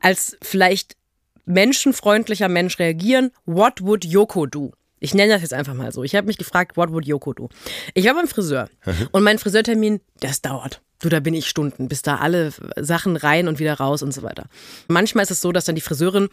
als vielleicht menschenfreundlicher Mensch reagieren? What would Yoko do? Ich nenne das jetzt einfach mal so. Ich habe mich gefragt, what would Yoko do? Ich war beim Friseur und mein Friseurtermin, das dauert. Du, da bin ich Stunden, bis da alle Sachen rein und wieder raus und so weiter. Manchmal ist es so, dass dann die Friseurin,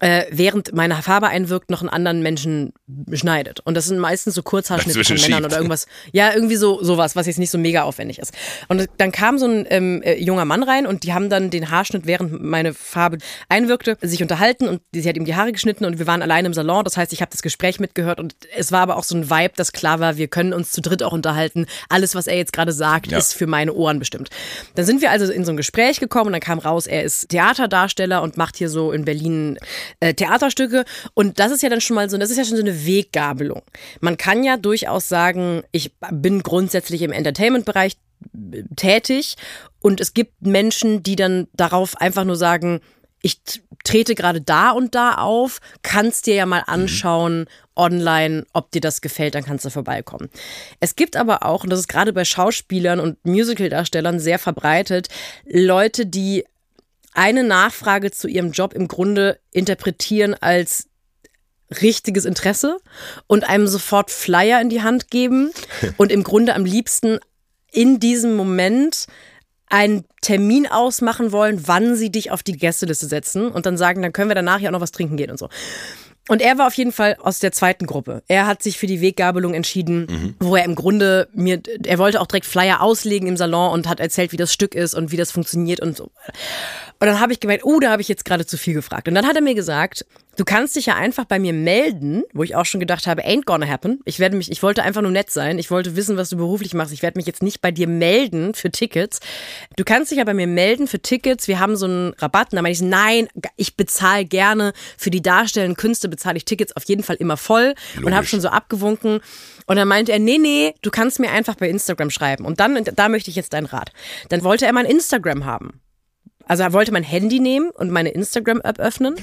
äh, während meine Farbe einwirkt, noch einen anderen Menschen schneidet. Und das sind meistens so Kurzhaarschnitte von Männern oder irgendwas. Ja, irgendwie so sowas, was jetzt nicht so mega aufwendig ist. Und dann kam so ein ähm, äh, junger Mann rein und die haben dann den Haarschnitt, während meine Farbe einwirkte, sich unterhalten und sie hat ihm die Haare geschnitten und wir waren allein im Salon. Das heißt, ich habe das Gespräch mitgehört und es war aber auch so ein Vibe, dass klar war, wir können uns zu dritt auch unterhalten. Alles, was er jetzt gerade sagt, ja. ist für meine Ohren bestimmt bestimmt. Dann sind wir also in so ein Gespräch gekommen und dann kam raus, er ist Theaterdarsteller und macht hier so in Berlin äh, Theaterstücke. Und das ist ja dann schon mal so, das ist ja schon so eine Weggabelung. Man kann ja durchaus sagen, ich bin grundsätzlich im Entertainment-Bereich äh, tätig und es gibt Menschen, die dann darauf einfach nur sagen, ich trete gerade da und da auf, kannst dir ja mal mhm. anschauen online, ob dir das gefällt, dann kannst du vorbeikommen. Es gibt aber auch, und das ist gerade bei Schauspielern und Musicaldarstellern sehr verbreitet, Leute, die eine Nachfrage zu ihrem Job im Grunde interpretieren als richtiges Interesse und einem sofort Flyer in die Hand geben und im Grunde am liebsten in diesem Moment einen Termin ausmachen wollen, wann sie dich auf die Gästeliste setzen und dann sagen, dann können wir danach ja auch noch was trinken gehen und so. Und er war auf jeden Fall aus der zweiten Gruppe. Er hat sich für die Weggabelung entschieden, mhm. wo er im Grunde mir, er wollte auch direkt Flyer auslegen im Salon und hat erzählt, wie das Stück ist und wie das funktioniert und so. Und dann habe ich gemeint, oh, da habe ich jetzt gerade zu viel gefragt. Und dann hat er mir gesagt, du kannst dich ja einfach bei mir melden, wo ich auch schon gedacht habe, ain't gonna happen. Ich werde mich, ich wollte einfach nur nett sein. Ich wollte wissen, was du beruflich machst. Ich werde mich jetzt nicht bei dir melden für Tickets. Du kannst dich ja bei mir melden für Tickets. Wir haben so einen Rabatt. Und dann meine ich, nein, ich bezahle gerne für die darstellenden Künste bezahle ich Tickets auf jeden Fall immer voll Logisch. und habe schon so abgewunken. Und dann meinte er, nee, nee, du kannst mir einfach bei Instagram schreiben. Und dann, da möchte ich jetzt deinen Rat. Dann wollte er mein Instagram haben. Also er wollte mein Handy nehmen und meine Instagram-App öffnen,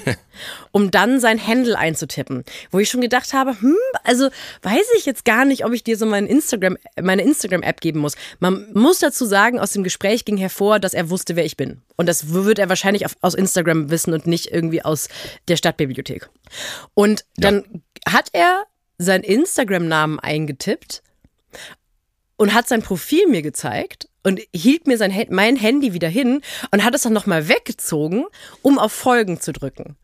um dann sein Handle einzutippen. Wo ich schon gedacht habe, hm, also weiß ich jetzt gar nicht, ob ich dir so mein Instagram, meine Instagram-App geben muss. Man muss dazu sagen, aus dem Gespräch ging hervor, dass er wusste, wer ich bin. Und das wird er wahrscheinlich aus Instagram wissen und nicht irgendwie aus der Stadtbibliothek. Und dann ja. hat er seinen Instagram-Namen eingetippt und hat sein Profil mir gezeigt und hielt mir sein, mein Handy wieder hin und hat es dann nochmal weggezogen, um auf Folgen zu drücken.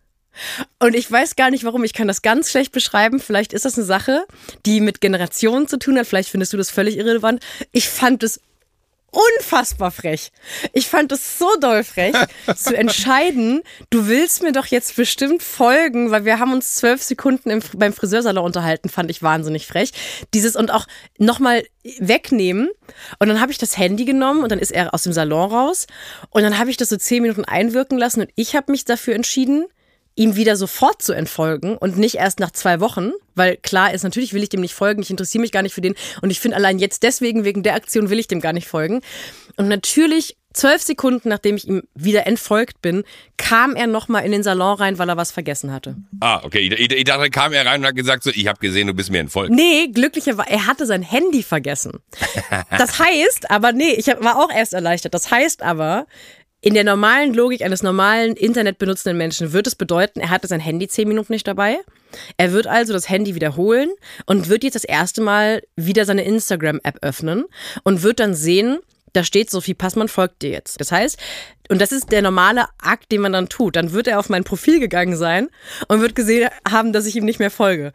Und ich weiß gar nicht warum, ich kann das ganz schlecht beschreiben. Vielleicht ist das eine Sache, die mit Generationen zu tun hat. Vielleicht findest du das völlig irrelevant. Ich fand es unfassbar frech. Ich fand es so doll frech, zu entscheiden, du willst mir doch jetzt bestimmt folgen, weil wir haben uns zwölf Sekunden im, beim Friseursalon unterhalten, fand ich wahnsinnig frech. Dieses und auch nochmal wegnehmen. Und dann habe ich das Handy genommen und dann ist er aus dem Salon raus. Und dann habe ich das so zehn Minuten einwirken lassen und ich habe mich dafür entschieden, ihm wieder sofort zu entfolgen und nicht erst nach zwei Wochen, weil klar ist, natürlich will ich dem nicht folgen, ich interessiere mich gar nicht für den und ich finde allein jetzt deswegen, wegen der Aktion will ich dem gar nicht folgen. Und natürlich zwölf Sekunden, nachdem ich ihm wieder entfolgt bin, kam er nochmal in den Salon rein, weil er was vergessen hatte. Ah, okay. Ich, ich dachte, kam er rein und hat gesagt, so, ich habe gesehen, du bist mir entfolgt. Nee, glücklicherweise, er hatte sein Handy vergessen. Das heißt, aber nee, ich war auch erst erleichtert. Das heißt aber, in der normalen Logik eines normalen Internet benutzenden Menschen wird es bedeuten, er hatte sein Handy zehn Minuten nicht dabei. Er wird also das Handy wiederholen und wird jetzt das erste Mal wieder seine Instagram-App öffnen und wird dann sehen, da steht Sophie Passmann folgt dir jetzt. Das heißt, und das ist der normale Akt, den man dann tut. Dann wird er auf mein Profil gegangen sein und wird gesehen haben, dass ich ihm nicht mehr folge.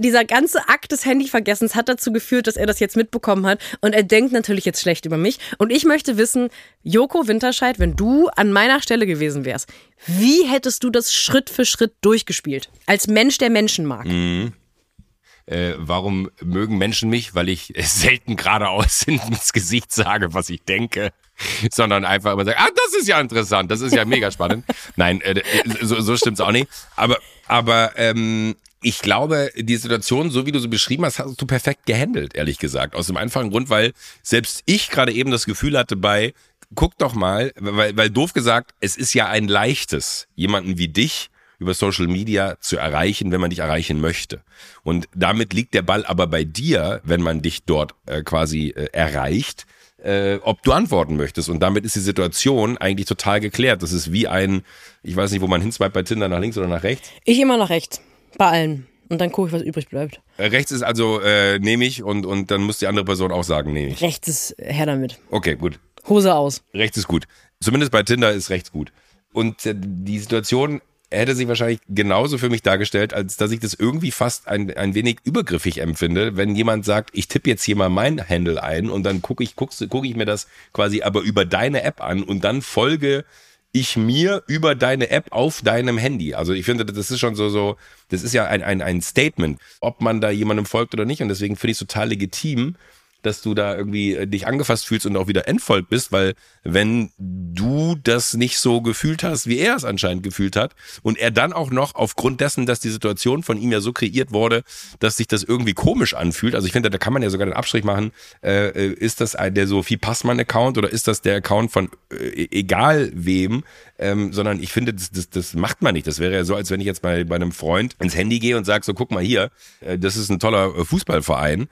Dieser ganze Akt des Handyvergessens hat dazu geführt, dass er das jetzt mitbekommen hat und er denkt natürlich jetzt schlecht über mich. Und ich möchte wissen, Joko Winterscheid, wenn du an meiner Stelle gewesen wärst, wie hättest du das Schritt für Schritt durchgespielt? Als Mensch, der Menschen mag. Mhm. Äh, warum mögen Menschen mich? Weil ich selten geradeaus ins Gesicht sage, was ich denke, sondern einfach immer sage, ah, das ist ja interessant, das ist ja mega spannend. Nein, äh, so, so stimmt's auch nicht. Aber, aber ähm, ich glaube, die Situation, so wie du sie beschrieben hast, hast du perfekt gehandelt, ehrlich gesagt. Aus dem einfachen Grund, weil selbst ich gerade eben das Gefühl hatte bei, guck doch mal, weil, weil doof gesagt, es ist ja ein leichtes, jemanden wie dich über Social Media zu erreichen, wenn man dich erreichen möchte. Und damit liegt der Ball aber bei dir, wenn man dich dort äh, quasi äh, erreicht, äh, ob du antworten möchtest. Und damit ist die Situation eigentlich total geklärt. Das ist wie ein, ich weiß nicht, wo man hinswipet bei Tinder, nach links oder nach rechts. Ich immer nach rechts. Bei allen. Und dann gucke ich, was übrig bleibt. Äh, rechts ist also äh, nehme ich und, und dann muss die andere Person auch sagen, nehme ich. Rechts ist her damit. Okay, gut. Hose aus. Rechts ist gut. Zumindest bei Tinder ist rechts gut. Und äh, die Situation hätte sich wahrscheinlich genauso für mich dargestellt, als dass ich das irgendwie fast ein, ein wenig übergriffig empfinde, wenn jemand sagt, ich tippe jetzt hier mal mein Handle ein und dann gucke ich, guck, guck ich mir das quasi aber über deine App an und dann folge ich mir über deine App auf deinem Handy. Also ich finde, das ist schon so, so, das ist ja ein, ein, ein Statement, ob man da jemandem folgt oder nicht. Und deswegen finde ich es total legitim, dass du da irgendwie äh, dich angefasst fühlst und auch wieder entfolgt bist, weil wenn du das nicht so gefühlt hast, wie er es anscheinend gefühlt hat und er dann auch noch aufgrund dessen, dass die Situation von ihm ja so kreiert wurde, dass sich das irgendwie komisch anfühlt, also ich finde, da kann man ja sogar den Abstrich machen, äh, äh ist das der Sophie Passmann Account oder ist das der Account von äh, egal wem, ähm, sondern ich finde, das, das, das macht man nicht. Das wäre ja so, als wenn ich jetzt bei, bei einem Freund ins Handy gehe und sage, so guck mal hier, äh, das ist ein toller äh, Fußballverein,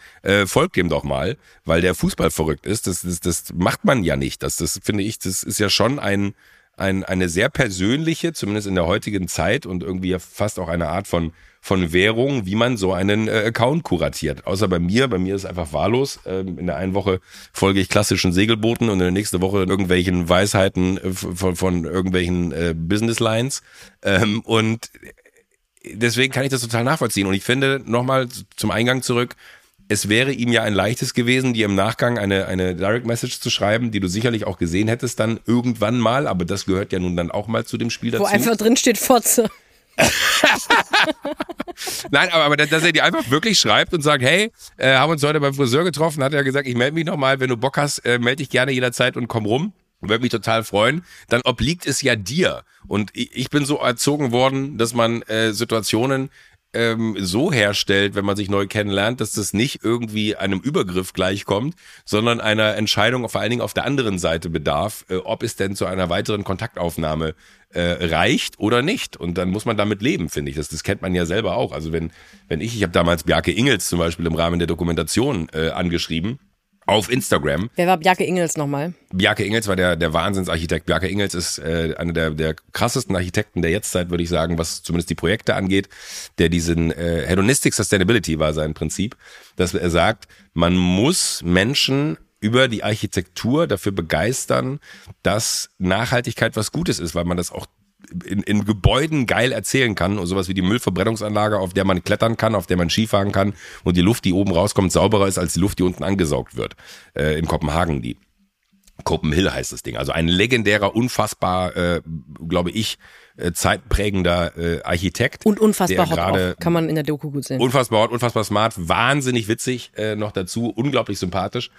folgt dem doch mal, weil der Fußball verrückt ist. Das, das, das macht man ja nicht. Das, das finde ich, das ist ja schon ein, ein, eine sehr persönliche, zumindest in der heutigen Zeit und irgendwie fast auch eine Art von von Währung, wie man so einen äh, Account kuratiert. Außer bei mir, bei mir ist einfach wahllos. Ähm, in der einen Woche folge ich klassischen Segelbooten und in der nächsten Woche irgendwelchen Weisheiten äh, von, von irgendwelchen äh, Business Lines. Ähm, und deswegen kann ich das total nachvollziehen. Und ich finde, nochmal zum Eingang zurück, es wäre ihm ja ein leichtes gewesen, dir im Nachgang eine, eine Direct Message zu schreiben, die du sicherlich auch gesehen hättest dann irgendwann mal, aber das gehört ja nun dann auch mal zu dem Spiel dazu. Wo einfach drin steht Fotze. Nein, aber, aber dass er dir einfach wirklich schreibt und sagt, hey, äh, haben uns heute beim Friseur getroffen, hat er gesagt, ich melde mich nochmal, wenn du Bock hast, äh, melde dich gerne jederzeit und komm rum. Würde mich total freuen. Dann obliegt es ja dir. Und ich, ich bin so erzogen worden, dass man äh, Situationen ähm, so herstellt, wenn man sich neu kennenlernt, dass das nicht irgendwie einem Übergriff gleichkommt, sondern einer Entscheidung vor allen Dingen auf der anderen Seite bedarf, äh, ob es denn zu einer weiteren Kontaktaufnahme äh, reicht oder nicht. Und dann muss man damit leben, finde ich. Das, das kennt man ja selber auch. Also wenn, wenn ich, ich habe damals Bjarke Ingels zum Beispiel im Rahmen der Dokumentation äh, angeschrieben, auf Instagram. Wer war Bjarke Ingels nochmal? Bjarke Ingels war der, der Wahnsinnsarchitekt. Bjarke Ingels ist äh, einer der, der krassesten Architekten der Jetztzeit, würde ich sagen, was zumindest die Projekte angeht. Der diesen äh, Hedonistic Sustainability war sein Prinzip, dass er sagt, man muss Menschen über die Architektur dafür begeistern, dass Nachhaltigkeit was Gutes ist, weil man das auch in, in Gebäuden geil erzählen kann und sowas wie die Müllverbrennungsanlage, auf der man klettern kann, auf der man Skifahren kann und die Luft, die oben rauskommt, sauberer ist als die Luft, die unten angesaugt wird. Äh, in Kopenhagen die. Copenhill heißt das Ding. Also ein legendärer, unfassbar, äh, glaube ich, äh, zeitprägender äh, Architekt. Und unfassbar hot auch, kann man in der Doku gut sehen. Unfassbar hot, unfassbar smart, wahnsinnig witzig äh, noch dazu, unglaublich sympathisch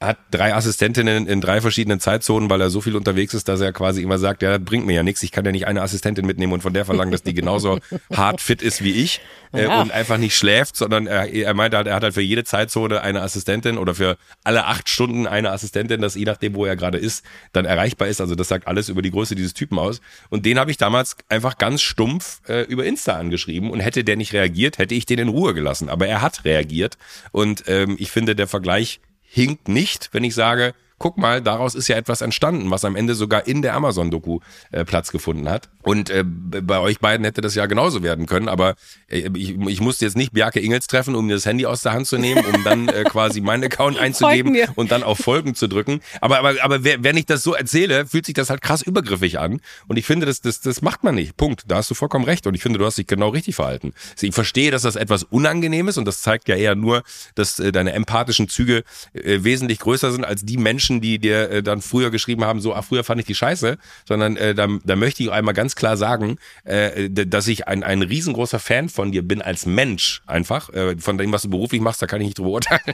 hat drei Assistentinnen in drei verschiedenen Zeitzonen, weil er so viel unterwegs ist, dass er quasi immer sagt, ja, das bringt mir ja nichts. Ich kann ja nicht eine Assistentin mitnehmen und von der verlangen, dass die genauso hart fit ist wie ich äh, ja. und einfach nicht schläft, sondern er, er meint halt, er hat halt für jede Zeitzone eine Assistentin oder für alle acht Stunden eine Assistentin, dass je nachdem, wo er gerade ist, dann erreichbar ist. Also das sagt alles über die Größe dieses Typen aus. Und den habe ich damals einfach ganz stumpf äh, über Insta angeschrieben und hätte der nicht reagiert, hätte ich den in Ruhe gelassen. Aber er hat reagiert und ähm, ich finde, der Vergleich hinkt nicht, wenn ich sage, guck mal, daraus ist ja etwas entstanden, was am Ende sogar in der Amazon-Doku äh, Platz gefunden hat. Und äh, bei euch beiden hätte das ja genauso werden können, aber äh, ich, ich musste jetzt nicht Bjarke Ingels treffen, um mir das Handy aus der Hand zu nehmen, um dann äh, quasi meinen Account einzugeben und dann auf Folgen zu drücken. Aber, aber, aber wenn ich das so erzähle, fühlt sich das halt krass übergriffig an. Und ich finde, das, das, das macht man nicht. Punkt. Da hast du vollkommen recht. Und ich finde, du hast dich genau richtig verhalten. Ich verstehe, dass das etwas unangenehm ist und das zeigt ja eher nur, dass äh, deine empathischen Züge äh, wesentlich größer sind als die Menschen, die dir äh, dann früher geschrieben haben, so, ach, früher fand ich die scheiße, sondern äh, da, da möchte ich einmal ganz klar sagen, äh, dass ich ein, ein riesengroßer Fan von dir bin als Mensch einfach. Äh, von dem, was du beruflich machst, da kann ich nicht drüber urteilen.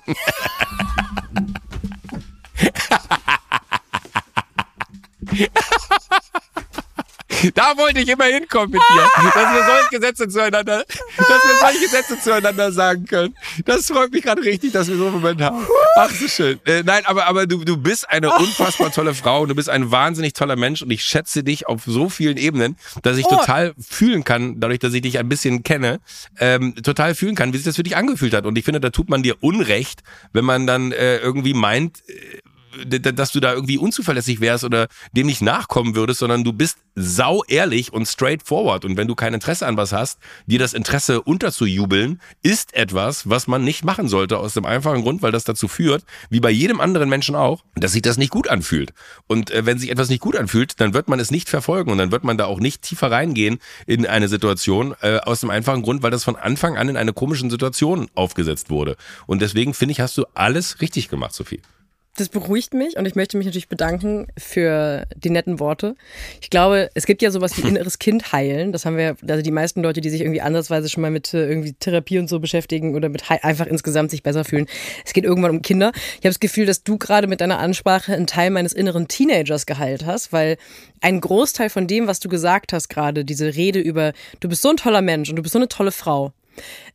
Da wollte ich immer hinkommen mit dir. Dass wir solche Sätze zueinander, dass wir solche Sätze zueinander sagen können. Das freut mich gerade richtig, dass wir so einen Moment haben. Ach, so schön. Äh, nein, aber, aber du, du bist eine unfassbar tolle Frau und du bist ein wahnsinnig toller Mensch und ich schätze dich auf so vielen Ebenen, dass ich oh. total fühlen kann, dadurch, dass ich dich ein bisschen kenne, ähm, total fühlen kann, wie sich das für dich angefühlt hat. Und ich finde, da tut man dir Unrecht, wenn man dann äh, irgendwie meint, äh, dass du da irgendwie unzuverlässig wärst oder dem nicht nachkommen würdest, sondern du bist sau ehrlich und straightforward. Und wenn du kein Interesse an was hast, dir das Interesse unterzujubeln, ist etwas, was man nicht machen sollte, aus dem einfachen Grund, weil das dazu führt, wie bei jedem anderen Menschen auch, dass sich das nicht gut anfühlt. Und äh, wenn sich etwas nicht gut anfühlt, dann wird man es nicht verfolgen und dann wird man da auch nicht tiefer reingehen in eine Situation, äh, aus dem einfachen Grund, weil das von Anfang an in eine komischen Situation aufgesetzt wurde. Und deswegen finde ich, hast du alles richtig gemacht, Sophie. Das beruhigt mich und ich möchte mich natürlich bedanken für die netten Worte. Ich glaube, es gibt ja sowas wie inneres Kind heilen. Das haben wir, also die meisten Leute, die sich irgendwie ansatzweise schon mal mit äh, irgendwie Therapie und so beschäftigen oder mit einfach insgesamt sich besser fühlen. Es geht irgendwann um Kinder. Ich habe das Gefühl, dass du gerade mit deiner Ansprache einen Teil meines inneren Teenagers geheilt hast, weil ein Großteil von dem, was du gesagt hast gerade, diese Rede über, du bist so ein toller Mensch und du bist so eine tolle Frau,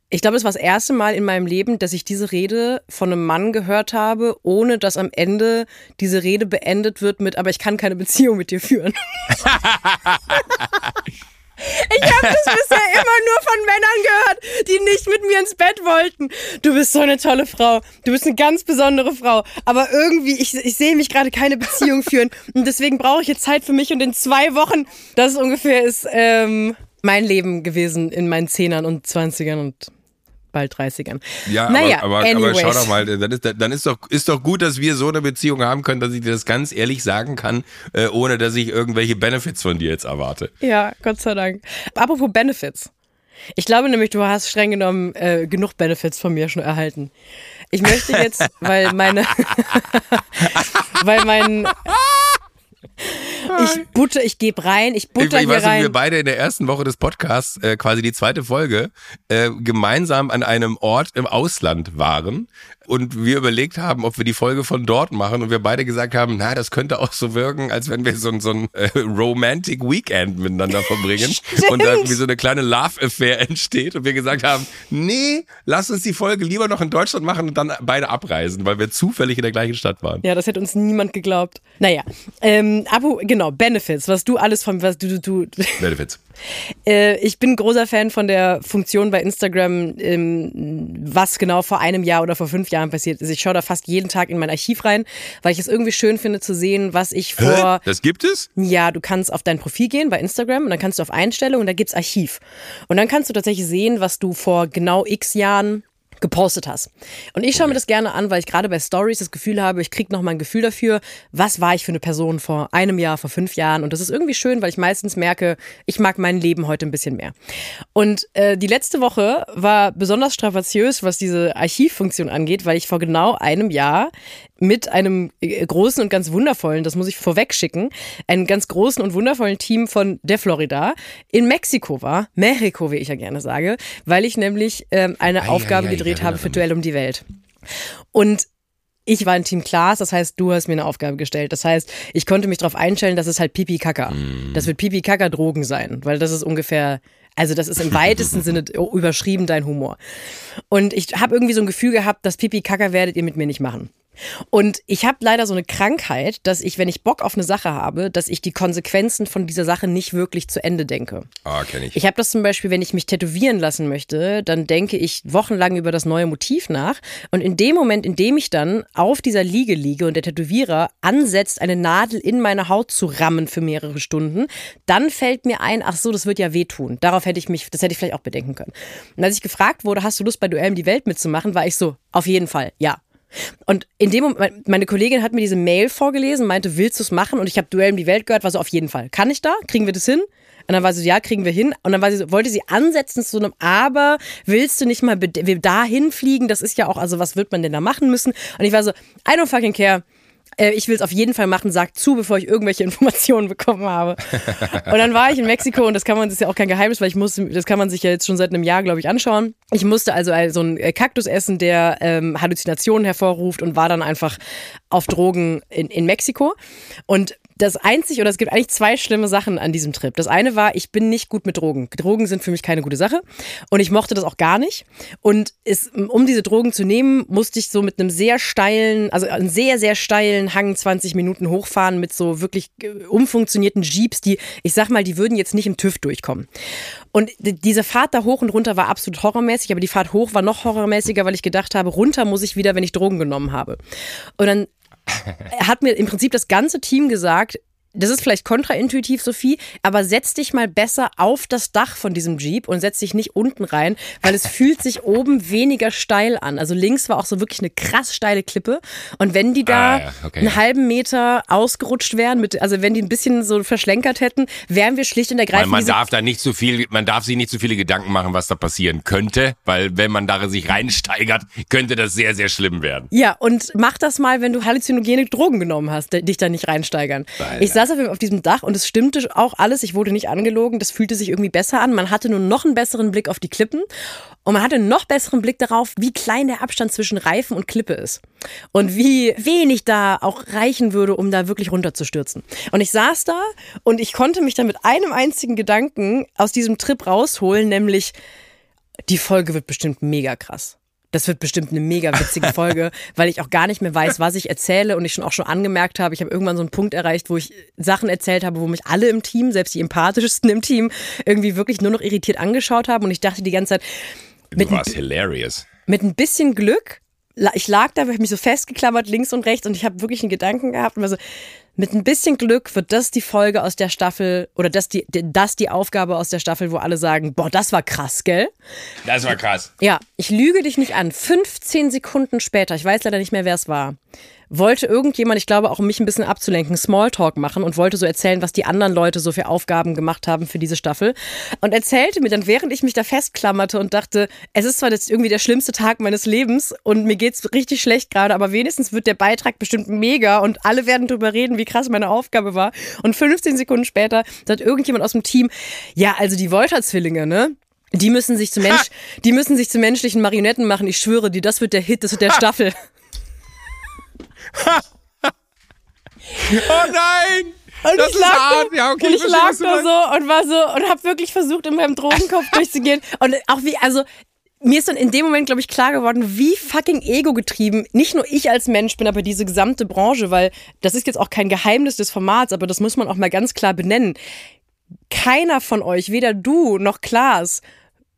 ich glaube, es war das erste Mal in meinem Leben, dass ich diese Rede von einem Mann gehört habe, ohne dass am Ende diese Rede beendet wird mit, aber ich kann keine Beziehung mit dir führen. Ich habe das bisher immer nur von Männern gehört, die nicht mit mir ins Bett wollten. Du bist so eine tolle Frau. Du bist eine ganz besondere Frau. Aber irgendwie, ich, ich sehe mich gerade keine Beziehung führen. Und deswegen brauche ich jetzt Zeit für mich. Und in zwei Wochen, das ungefähr ist ähm, mein Leben gewesen in meinen Zehnern und Zwanzigern und bald 30ern. Ja, naja, aber, aber, aber, schau doch mal, dann ist, dann ist doch, ist doch gut, dass wir so eine Beziehung haben können, dass ich dir das ganz ehrlich sagen kann, äh, ohne dass ich irgendwelche Benefits von dir jetzt erwarte. Ja, Gott sei Dank. Apropos Benefits. Ich glaube nämlich, du hast streng genommen äh, genug Benefits von mir schon erhalten. Ich möchte jetzt, weil meine, weil mein ich butter, ich gebe rein, ich butter ich, ich hier weiß, rein. wir beide in der ersten Woche des Podcasts, äh, quasi die zweite Folge, äh, gemeinsam an einem Ort im Ausland waren und wir überlegt haben, ob wir die Folge von dort machen und wir beide gesagt haben, na, das könnte auch so wirken, als wenn wir so, so ein äh, Romantic Weekend miteinander verbringen und dann wie so eine kleine Love-Affair entsteht und wir gesagt haben, nee, lass uns die Folge lieber noch in Deutschland machen und dann beide abreisen, weil wir zufällig in der gleichen Stadt waren. Ja, das hätte uns niemand geglaubt. Naja, ähm, Abu, genau, Benefits, was du alles von, was du, du, du Benefits. Äh, ich bin großer Fan von der Funktion bei Instagram, ähm, was genau vor einem Jahr oder vor fünf Jahren passiert ist. Ich schaue da fast jeden Tag in mein Archiv rein, weil ich es irgendwie schön finde zu sehen, was ich vor. Hä? Das gibt es? Ja, du kannst auf dein Profil gehen bei Instagram und dann kannst du auf Einstellungen und da gibt's Archiv. Und dann kannst du tatsächlich sehen, was du vor genau x Jahren gepostet hast. Und ich schaue mir das gerne an, weil ich gerade bei Stories das Gefühl habe, ich kriege noch mal ein Gefühl dafür, was war ich für eine Person vor einem Jahr, vor fünf Jahren. Und das ist irgendwie schön, weil ich meistens merke, ich mag mein Leben heute ein bisschen mehr. Und äh, die letzte Woche war besonders strapaziös, was diese Archivfunktion angeht, weil ich vor genau einem Jahr mit einem äh, großen und ganz wundervollen, das muss ich vorweg schicken, einen ganz großen und wundervollen Team von der Florida in Mexiko war, Mexiko, wie ich ja gerne sage, weil ich nämlich ähm, eine ei, Aufgabe ei, ei, gedreht habe für Duell um die Welt. Und ich war in Team Klaas, das heißt, du hast mir eine Aufgabe gestellt. Das heißt, ich konnte mich darauf einstellen, dass es halt Pipi Kaka. Mm. Das wird Pipi Kaka Drogen sein, weil das ist ungefähr also das ist im weitesten Sinne überschrieben dein Humor. Und ich habe irgendwie so ein Gefühl gehabt, dass Pipi Kaka werdet ihr mit mir nicht machen. Und ich habe leider so eine Krankheit, dass ich, wenn ich Bock auf eine Sache habe, dass ich die Konsequenzen von dieser Sache nicht wirklich zu Ende denke. Ah, kenne ich. Ich habe das zum Beispiel, wenn ich mich tätowieren lassen möchte, dann denke ich wochenlang über das neue Motiv nach. Und in dem Moment, in dem ich dann auf dieser Liege liege und der Tätowierer ansetzt, eine Nadel in meine Haut zu rammen für mehrere Stunden, dann fällt mir ein, ach so, das wird ja wehtun. Darauf hätte ich mich, das hätte ich vielleicht auch bedenken können. Und als ich gefragt wurde, hast du Lust bei Duell um die Welt mitzumachen, war ich so, auf jeden Fall, ja. Und in dem Moment, meine Kollegin hat mir diese Mail vorgelesen, meinte, willst du es machen? Und ich habe Duell um die Welt gehört, war so, auf jeden Fall. Kann ich da? Kriegen wir das hin? Und dann war sie so, ja, kriegen wir hin. Und dann war sie so, wollte sie ansetzen zu einem Aber, willst du nicht mal dahin fliegen? Das ist ja auch, also was wird man denn da machen müssen? Und ich war so, I don't fucking care ich will es auf jeden Fall machen, sag zu, bevor ich irgendwelche Informationen bekommen habe. Und dann war ich in Mexiko und das kann man, das ist ja auch kein Geheimnis, weil ich musste, das kann man sich ja jetzt schon seit einem Jahr, glaube ich, anschauen. Ich musste also so einen äh, Kaktus essen, der ähm, Halluzinationen hervorruft und war dann einfach auf Drogen in, in Mexiko. Und das einzig, oder es gibt eigentlich zwei schlimme Sachen an diesem Trip. Das eine war, ich bin nicht gut mit Drogen. Drogen sind für mich keine gute Sache. Und ich mochte das auch gar nicht. Und es, um diese Drogen zu nehmen, musste ich so mit einem sehr steilen, also einen sehr, sehr steilen Hang 20 Minuten hochfahren mit so wirklich äh, umfunktionierten Jeeps, die, ich sag mal, die würden jetzt nicht im TÜV durchkommen. Und diese Fahrt da hoch und runter war absolut horrormäßig, aber die Fahrt hoch war noch horrormäßiger, weil ich gedacht habe, runter muss ich wieder, wenn ich Drogen genommen habe. Und dann hat mir im Prinzip das ganze Team gesagt, das ist vielleicht kontraintuitiv, Sophie, aber setz dich mal besser auf das Dach von diesem Jeep und setz dich nicht unten rein, weil es fühlt sich oben weniger steil an. Also links war auch so wirklich eine krass steile Klippe. Und wenn die da ah, ja. okay. einen halben Meter ausgerutscht wären, mit, also wenn die ein bisschen so verschlenkert hätten, wären wir schlicht und ergreifend. Weil man darf da nicht so viel, man darf sich nicht so viele Gedanken machen, was da passieren könnte, weil wenn man da sich reinsteigert, könnte das sehr, sehr schlimm werden. Ja, und mach das mal, wenn du halluzinogene Drogen genommen hast, dich da nicht reinsteigern. Alter. Ich saß auf diesem Dach und es stimmte auch alles. Ich wurde nicht angelogen. Das fühlte sich irgendwie besser an. Man hatte nur noch einen besseren Blick auf die Klippen und man hatte einen noch besseren Blick darauf, wie klein der Abstand zwischen Reifen und Klippe ist und wie wenig da auch reichen würde, um da wirklich runterzustürzen. Und ich saß da und ich konnte mich dann mit einem einzigen Gedanken aus diesem Trip rausholen, nämlich die Folge wird bestimmt mega krass. Das wird bestimmt eine mega witzige Folge, weil ich auch gar nicht mehr weiß, was ich erzähle und ich schon auch schon angemerkt habe, ich habe irgendwann so einen Punkt erreicht, wo ich Sachen erzählt habe, wo mich alle im Team, selbst die empathischsten im Team, irgendwie wirklich nur noch irritiert angeschaut haben und ich dachte die ganze Zeit, mit, warst hilarious. Mit ein bisschen Glück, ich lag da, habe mich so festgeklammert links und rechts und ich habe wirklich einen Gedanken gehabt und war so, mit ein bisschen Glück wird das die Folge aus der Staffel oder das die, das die Aufgabe aus der Staffel, wo alle sagen, boah, das war krass, gell? Das war krass. Ja, ich lüge dich nicht an. 15 Sekunden später, ich weiß leider nicht mehr, wer es war, wollte irgendjemand, ich glaube auch um mich ein bisschen abzulenken, Smalltalk machen und wollte so erzählen, was die anderen Leute so für Aufgaben gemacht haben für diese Staffel. Und erzählte mir dann, während ich mich da festklammerte und dachte, es ist zwar jetzt irgendwie der schlimmste Tag meines Lebens und mir geht's richtig schlecht gerade, aber wenigstens wird der Beitrag bestimmt mega und alle werden drüber reden, wie krass meine Aufgabe war. Und 15 Sekunden später sagt irgendjemand aus dem Team, ja, also die Wolter-Zwillinge, ne? Die müssen sich zu Mensch, die müssen sich zu menschlichen Marionetten machen. Ich schwöre dir, das wird der Hit, das wird der Staffel. oh nein! Und das ich lag, hart. Ja, okay, und ich, ich lag da so und war so und habe wirklich versucht, in meinem Drogenkopf durchzugehen. Und auch wie, also mir ist dann in dem Moment, glaube ich, klar geworden, wie fucking ego-getrieben nicht nur ich als Mensch bin, aber diese gesamte Branche, weil das ist jetzt auch kein Geheimnis des Formats, aber das muss man auch mal ganz klar benennen. Keiner von euch, weder du noch Klaas,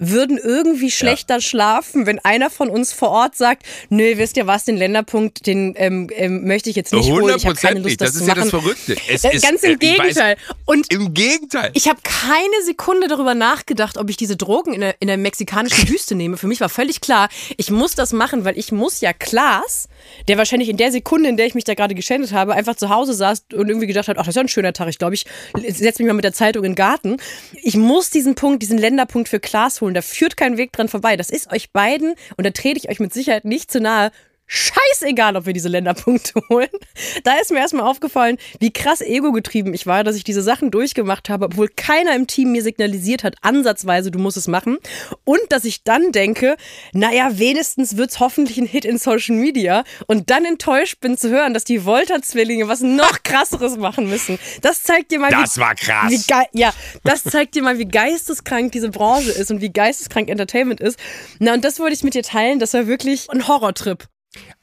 würden irgendwie schlechter ja. schlafen, wenn einer von uns vor Ort sagt, nö, wisst ihr was, den Länderpunkt, den ähm, ähm, möchte ich jetzt nicht holen. Ich habe keine Lust, das, das ist ja das Verrückte. Es äh, Ganz im äh, Gegenteil. Weiß, Und im Gegenteil. Ich habe keine Sekunde darüber nachgedacht, ob ich diese Drogen in der, in der mexikanischen Wüste nehme. Für mich war völlig klar, ich muss das machen, weil ich muss ja Klaas, der wahrscheinlich in der Sekunde, in der ich mich da gerade geschändet habe, einfach zu Hause saß und irgendwie gedacht hat, ach, das ist ja ein schöner Tag. Ich glaube, ich setze mich mal mit der Zeitung in den Garten. Ich muss diesen Punkt, diesen Länderpunkt für Klaas holen. Da führt kein Weg dran vorbei. Das ist euch beiden, und da trete ich euch mit Sicherheit nicht zu nahe, scheißegal, ob wir diese Länderpunkte holen. Da ist mir erstmal aufgefallen, wie krass ego-getrieben ich war, dass ich diese Sachen durchgemacht habe, obwohl keiner im Team mir signalisiert hat, ansatzweise, du musst es machen. Und dass ich dann denke, naja, wenigstens wird es hoffentlich ein Hit in Social Media und dann enttäuscht bin zu hören, dass die Volta-Zwillinge was noch krasseres machen müssen. Das zeigt dir mal, das wie, war krass. Wie ja, das zeigt dir mal, wie geisteskrank diese Branche ist und wie geisteskrank Entertainment ist. Na, und das wollte ich mit dir teilen. Das war wirklich ein Horrortrip.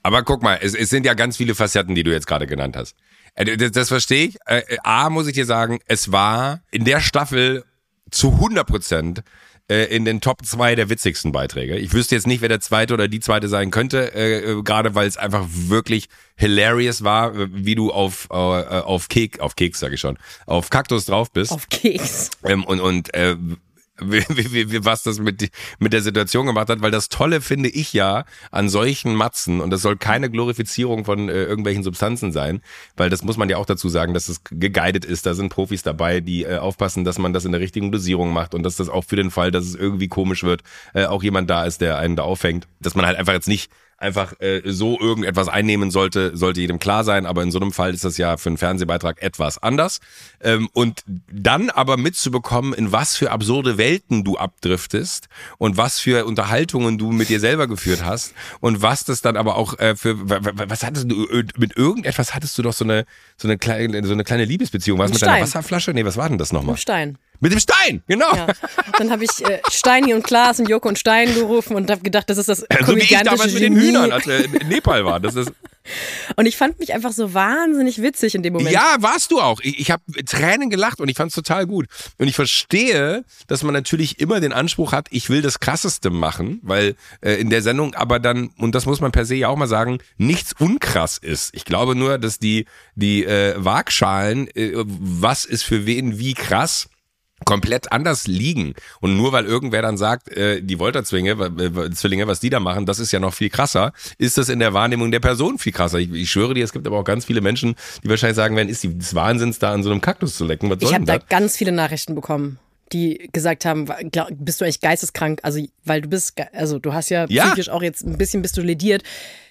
Aber guck mal, es, es sind ja ganz viele Facetten, die du jetzt gerade genannt hast. Äh, Das, das verstehe ich. Äh, A, muss ich dir sagen, es war in der Staffel zu 100 Prozent äh, in den Top 2 der witzigsten Beiträge. Ich wüsste jetzt nicht, wer der zweite oder die zweite sein könnte, äh, äh, gerade weil es einfach wirklich hilarious war, äh, wie du auf, äh, auf Keks, auf Keks sage ich schon, auf Kaktus drauf bist. Auf Keks. Ähm, und und äh, was das mit, mit der Situation gemacht hat, weil das Tolle finde ich ja an solchen Matzen, und das soll keine Glorifizierung von äh, irgendwelchen Substanzen sein, weil das muss man ja auch dazu sagen, dass es geguided ist, da sind Profis dabei, die äh, aufpassen, dass man das in der richtigen Dosierung macht und dass das auch für den Fall, dass es irgendwie komisch wird, äh, auch jemand da ist, der einen da auffängt, dass man halt einfach jetzt nicht einfach äh, so irgendetwas einnehmen sollte, sollte jedem klar sein. Aber in so einem Fall ist das ja für einen Fernsehbeitrag etwas anders. Ähm, und dann aber mitzubekommen, in was für absurde Welten du abdriftest und was für Unterhaltungen du mit dir selber geführt hast und was das dann aber auch äh, für was hattest du mit irgendetwas hattest du doch so eine so eine kleine so eine kleine Liebesbeziehung was mit Stein. deiner Wasserflasche nee was war denn das nochmal Stein. Mit dem Stein genau Ja. Dann habe ich äh, Steini und Klaas und Joko und Stein gerufen und habe gedacht, das ist das so wie ich damals mit den. Hühnern als wir in Nepal waren das ist Und ich fand mich einfach so wahnsinnig witzig in dem Moment. Ja, warst du auch. Ich, ich habe Tränen gelacht und ich fand's total gut. Und ich verstehe, dass man natürlich immer den Anspruch hat, ich will das Krasseste machen, weil äh, in der Sendung aber dann, und das muss man per se ja auch mal sagen, nichts unkrass ist. Ich glaube nur, dass die, die äh, Waagschalen, äh, was ist für wen wie krass, komplett anders liegen. Und nur weil irgendwer dann sagt, äh, die Wolter-Zwillinge, äh, Zwillinge, was die da machen, das ist ja noch viel krasser, ist das in der Wahrnehmung der Person viel krasser. Ich, ich schwöre dir, es gibt aber auch ganz viele Menschen, die wahrscheinlich sagen werden, ist die des Wahnsinns, da an so einem Kaktus zu lecken. Was soll Ich habe da ganz viele Nachrichten bekommen, die gesagt haben, glaub, bist du eigentlich geisteskrank? Also, weil du bist, also du hast ja, Ja. psychisch auch jetzt ein bisschen bist du lediert.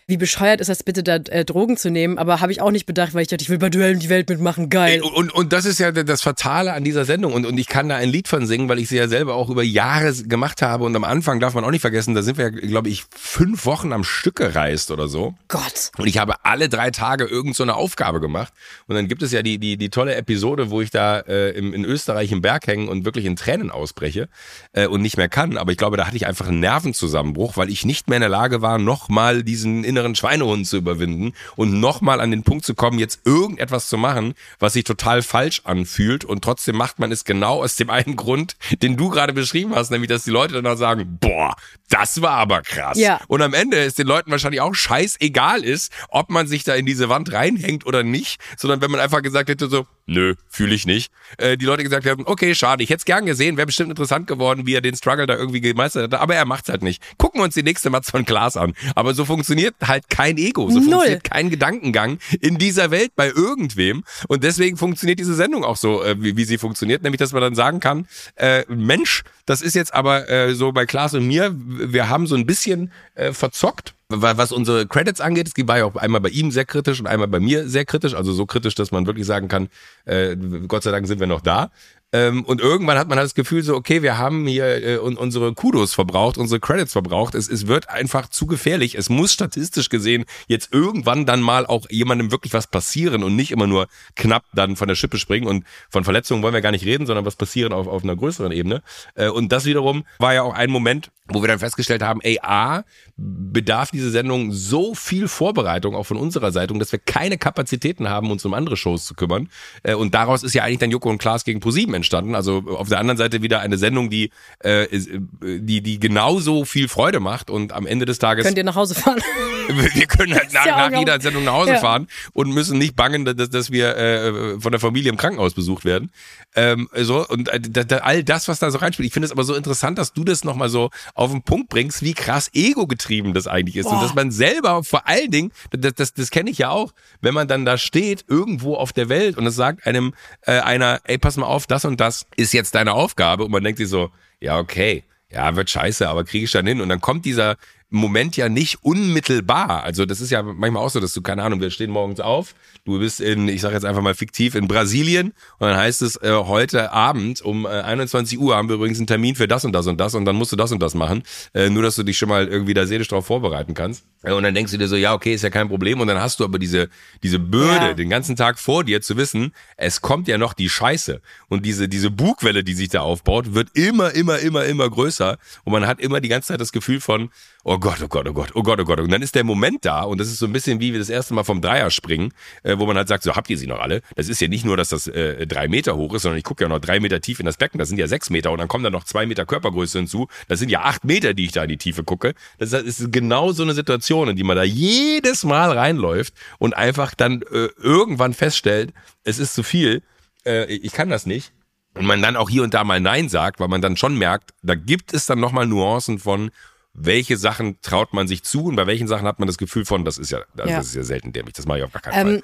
Wie bescheuert ist das bitte, da äh, Drogen zu nehmen? Aber habe ich auch nicht bedacht, weil ich dachte, ich will bei Duellen die Welt mitmachen. Geil. Ey, Und, und das ist ja das Fatale an dieser Sendung. Und, und ich kann da ein Lied von singen, weil ich sie ja selber auch über Jahre gemacht habe. Und am Anfang darf man auch nicht vergessen, da sind wir, glaube ich, fünf Wochen am Stück gereist oder so. Gott. Und ich habe alle drei Tage irgend so eine Aufgabe gemacht. Und dann gibt es ja die, die, die tolle Episode, wo ich da äh, im, in Österreich im Berg hänge und wirklich in Tränen ausbreche äh, und nicht mehr kann. Aber ich glaube, da hatte ich einfach einen Nervenzusammenbruch, weil ich nicht mehr in der Lage war, nochmal diesen inneren Schweinehund zu überwinden und nochmal an den Punkt zu kommen, jetzt irgendetwas zu machen, was sich total falsch anfühlt. Und trotzdem macht man es genau aus dem einen Grund, den du gerade beschrieben hast, nämlich, dass die Leute dann auch sagen, boah, das war aber krass. Ja. Und am Ende ist den Leuten wahrscheinlich auch scheißegal ist, ob man sich da in diese Wand reinhängt oder nicht, sondern wenn man einfach gesagt hätte so, nö, fühle ich nicht. Äh, die Leute gesagt haben, okay, schade, ich hätte es gern gesehen, wäre bestimmt interessant geworden, wie er den Struggle da irgendwie gemeistert hat, aber er macht's halt nicht. Gucken wir uns die nächste Matz von Klaas an. Aber so funktioniert halt kein Ego, so Null. funktioniert kein Gedankengang in dieser Welt bei irgendwem. Und deswegen funktioniert diese Sendung auch so, äh, wie, wie sie funktioniert, nämlich, dass man dann sagen kann, äh, Mensch, das ist jetzt aber äh, so bei Klaas und mir, wir haben so ein bisschen äh, verzockt, wa- was unsere Credits angeht. Es war ja auch einmal bei ihm sehr kritisch und einmal bei mir sehr kritisch, also so kritisch, dass man wirklich sagen kann, äh, Gott sei Dank sind wir noch da. Ähm, und irgendwann hat man halt das Gefühl so, okay, wir haben hier äh, un unsere Kudos verbraucht, unsere Credits verbraucht. Es, es wird einfach zu gefährlich. Es muss statistisch gesehen jetzt irgendwann dann mal auch jemandem wirklich was passieren und nicht immer nur knapp dann von der Schippe springen. Und von Verletzungen wollen wir gar nicht reden, sondern was passieren auf, auf einer größeren Ebene. Äh, und das wiederum war ja auch ein Moment, wo wir dann festgestellt haben, ey, A, bedarf diese Sendung so viel Vorbereitung auch von unserer Seite, dass wir keine Kapazitäten haben, uns um andere Shows zu kümmern. Äh, Und daraus ist ja eigentlich dann Joko und Klaas gegen ProSieben entstanden. Also auf der anderen Seite wieder eine Sendung, die, äh, äh, die, die genauso viel Freude macht und am Ende des Tages Könnt ihr nach Hause fahren? wir können halt nach, ja nach jeder Sendung nach Hause Ja. fahren und müssen nicht bangen, dass, dass wir äh, von der Familie im Krankenhaus besucht werden. Ähm, so und äh, da, da, all das, was da so reinspielt. Ich finde es aber so interessant, dass du das nochmal so auf den Punkt bringst, wie krass ego-getrieben das eigentlich ist. Und Boah. dass man selber vor allen Dingen, das, das, das kenne ich ja auch, wenn man dann da steht, irgendwo auf der Welt und es sagt einem äh, einer, ey, pass mal auf, das und das ist jetzt deine Aufgabe. Und man denkt sich so, ja, okay, ja, wird scheiße, aber kriege ich dann hin. Und dann kommt dieser Moment ja nicht unmittelbar. Also das ist ja manchmal auch so, dass du, keine Ahnung, wir stehen morgens auf, du bist in, ich sage jetzt einfach mal fiktiv, in Brasilien und dann heißt es, äh, heute Abend um äh, 21 Uhr haben wir übrigens einen Termin für das und das und das und dann musst du das und das machen. Äh, nur, dass du dich schon mal irgendwie da seelisch drauf vorbereiten kannst. Äh, und dann denkst du dir so, ja, okay, ist ja kein Problem. Und dann hast du aber diese, diese Bürde, Ja. den ganzen Tag vor dir zu wissen, es kommt ja noch die Scheiße. Und diese, diese Bugwelle, die sich da aufbaut, wird immer, immer, immer, immer größer. Und man hat immer die ganze Zeit das Gefühl von, oh Gott, oh Gott, oh Gott, oh Gott, oh Gott. Und dann ist der Moment da und das ist so ein bisschen wie wir das erste Mal vom Dreier springen, äh, wo man halt sagt, so habt ihr sie noch alle? Das ist ja nicht nur, dass das äh, drei Meter hoch ist, sondern ich gucke ja noch drei Meter tief in das Becken, das sind ja sechs Meter und dann kommen da noch zwei Meter Körpergröße hinzu. Das sind ja acht Meter, die ich da in die Tiefe gucke. Das ist genau so eine Situation, in die man da jedes Mal reinläuft und einfach dann äh, irgendwann feststellt, es ist zu viel, äh, ich kann das nicht. Und man dann auch hier und da mal Nein sagt, weil man dann schon merkt, da gibt es dann nochmal Nuancen von, welche Sachen traut man sich zu und bei welchen Sachen hat man das Gefühl von, das ist ja, das ja. ist ja selten dämlich, das mache ich auf gar keinen ähm, Fall.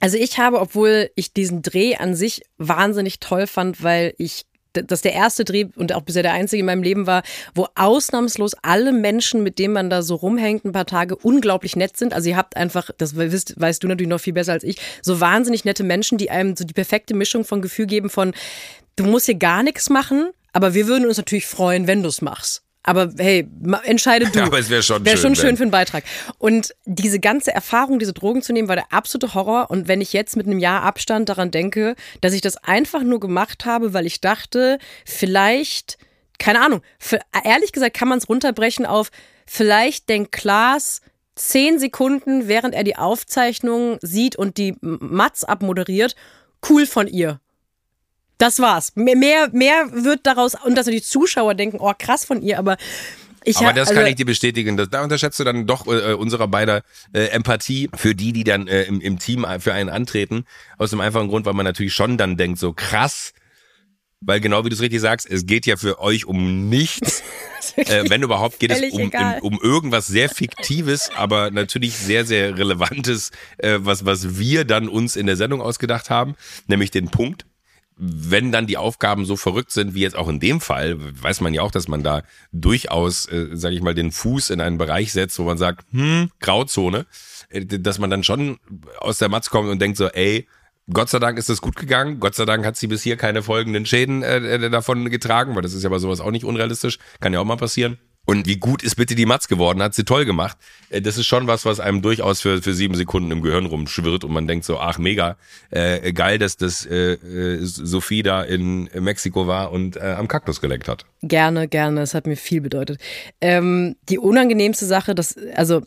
Also ich habe, obwohl ich diesen Dreh an sich wahnsinnig toll fand, weil ich das der erste Dreh und auch bisher der einzige in meinem Leben war, wo ausnahmslos alle Menschen, mit denen man da so rumhängt, ein paar Tage unglaublich nett sind. Also ihr habt einfach, das weißt, weißt du natürlich noch viel besser als ich, so wahnsinnig nette Menschen, die einem so die perfekte Mischung von Gefühl geben von, du musst hier gar nichts machen, aber wir würden uns natürlich freuen, wenn du es machst. Aber hey, entscheide du. Ja, aber es wäre schon, wär schon schön, schön für einen Beitrag. Und diese ganze Erfahrung, diese Drogen zu nehmen, war der absolute Horror. Und wenn ich jetzt mit einem Jahr Abstand daran denke, dass ich das einfach nur gemacht habe, weil ich dachte, vielleicht, keine Ahnung, für, ehrlich gesagt kann man es runterbrechen auf, vielleicht denkt Klaas, zehn Sekunden, während er die Aufzeichnung sieht und die Mats abmoderiert, cool von ihr. Das war's. Mehr, mehr, wird daraus, und dass die Zuschauer denken, oh krass von ihr, aber ich aber das also, kann ich dir bestätigen. Das, da unterschätzt du dann doch äh, unserer beider äh, Empathie für die, die dann äh, im, im Team für einen antreten. Aus dem einfachen Grund, weil man natürlich schon dann denkt, so krass, weil genau wie du es richtig sagst, es geht ja für euch um nichts. äh, wenn überhaupt geht es um, um, um, irgendwas sehr Fiktives, aber natürlich sehr, sehr Relevantes, äh, was, was wir dann uns in der Sendung ausgedacht haben, nämlich den Punkt wenn dann die Aufgaben so verrückt sind, wie jetzt auch in dem Fall, weiß man ja auch, dass man da durchaus, äh, sage ich mal, den Fuß in einen Bereich setzt, wo man sagt, hm, Grauzone, äh, dass man dann schon aus der Matz kommt und denkt so, ey, Gott sei Dank ist es gut gegangen. Gott sei Dank hat sie bis hier keine folgenden Schäden äh, äh davon getragen, weil das ist ja bei sowas auch nicht unrealistisch. Kann ja auch mal passieren. Und wie gut ist bitte die Matz geworden, hat sie toll gemacht. Äh, das ist schon was, was einem durchaus für, für sieben Sekunden im Gehirn rumschwirrt und man denkt so, ach mega, äh, geil, dass das äh, äh, Sophie da in Mexiko war und äh, am Kaktus geleckt hat. Gerne, gerne, es hat mir viel bedeutet. Ähm, die unangenehmste Sache, das, also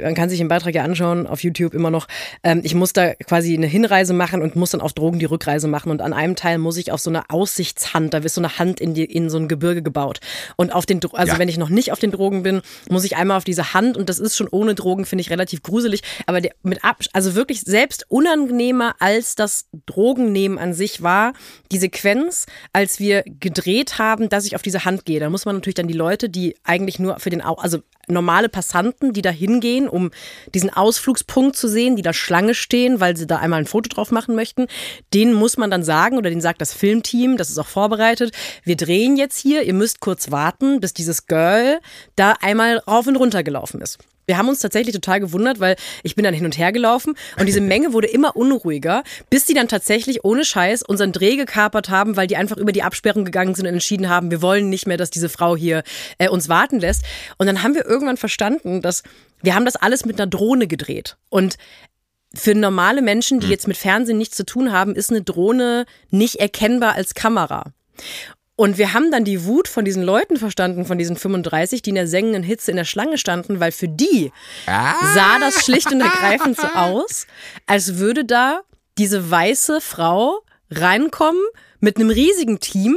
man kann sich den Beitrag ja anschauen auf YouTube immer noch, ähm, ich muss da quasi eine Hinreise machen und muss dann auf Drogen die Rückreise machen und an einem Teil muss ich auf so eine Aussichtshand, da wird so eine Hand in, die, in so ein Gebirge gebaut und auf den, also ja. wenn ich noch nicht auf den Drogen bin, muss ich einmal auf diese Hand und das ist schon ohne Drogen, finde ich relativ gruselig, aber der, mit ab, also wirklich selbst unangenehmer als das Drogennehmen an sich war, die Sequenz, als wir gedreht haben, dass ich auf diese Hand gehe. Da muss man natürlich dann die Leute, die eigentlich nur für den, also normale Passanten, die da hingehen, um diesen Ausflugspunkt zu sehen, die da Schlange stehen, weil sie da einmal ein Foto drauf machen möchten. Denen muss man dann sagen, oder denen sagt das Filmteam, das ist auch vorbereitet, wir drehen jetzt hier, ihr müsst kurz warten, bis dieses Girl da einmal rauf und runter gelaufen ist. Wir haben uns tatsächlich total gewundert, weil ich bin dann hin und her gelaufen und diese Menge wurde immer unruhiger, bis die dann tatsächlich ohne Scheiß unseren Dreh gekapert haben, weil die einfach über die Absperrung gegangen sind und entschieden haben, wir wollen nicht mehr, dass diese Frau hier äh, uns warten lässt. Und dann haben wir irgendwann verstanden, dass wir haben das alles mit einer Drohne gedreht und für normale Menschen, die hm. jetzt mit Fernsehen nichts zu tun haben, ist eine Drohne nicht erkennbar als Kamera. Und wir haben dann die Wut von diesen Leuten verstanden, von diesen 35, die in der sengenden Hitze in der Schlange standen, weil für die ah. sah das schlicht und ergreifend so aus, als würde da diese weiße Frau reinkommen mit einem riesigen Team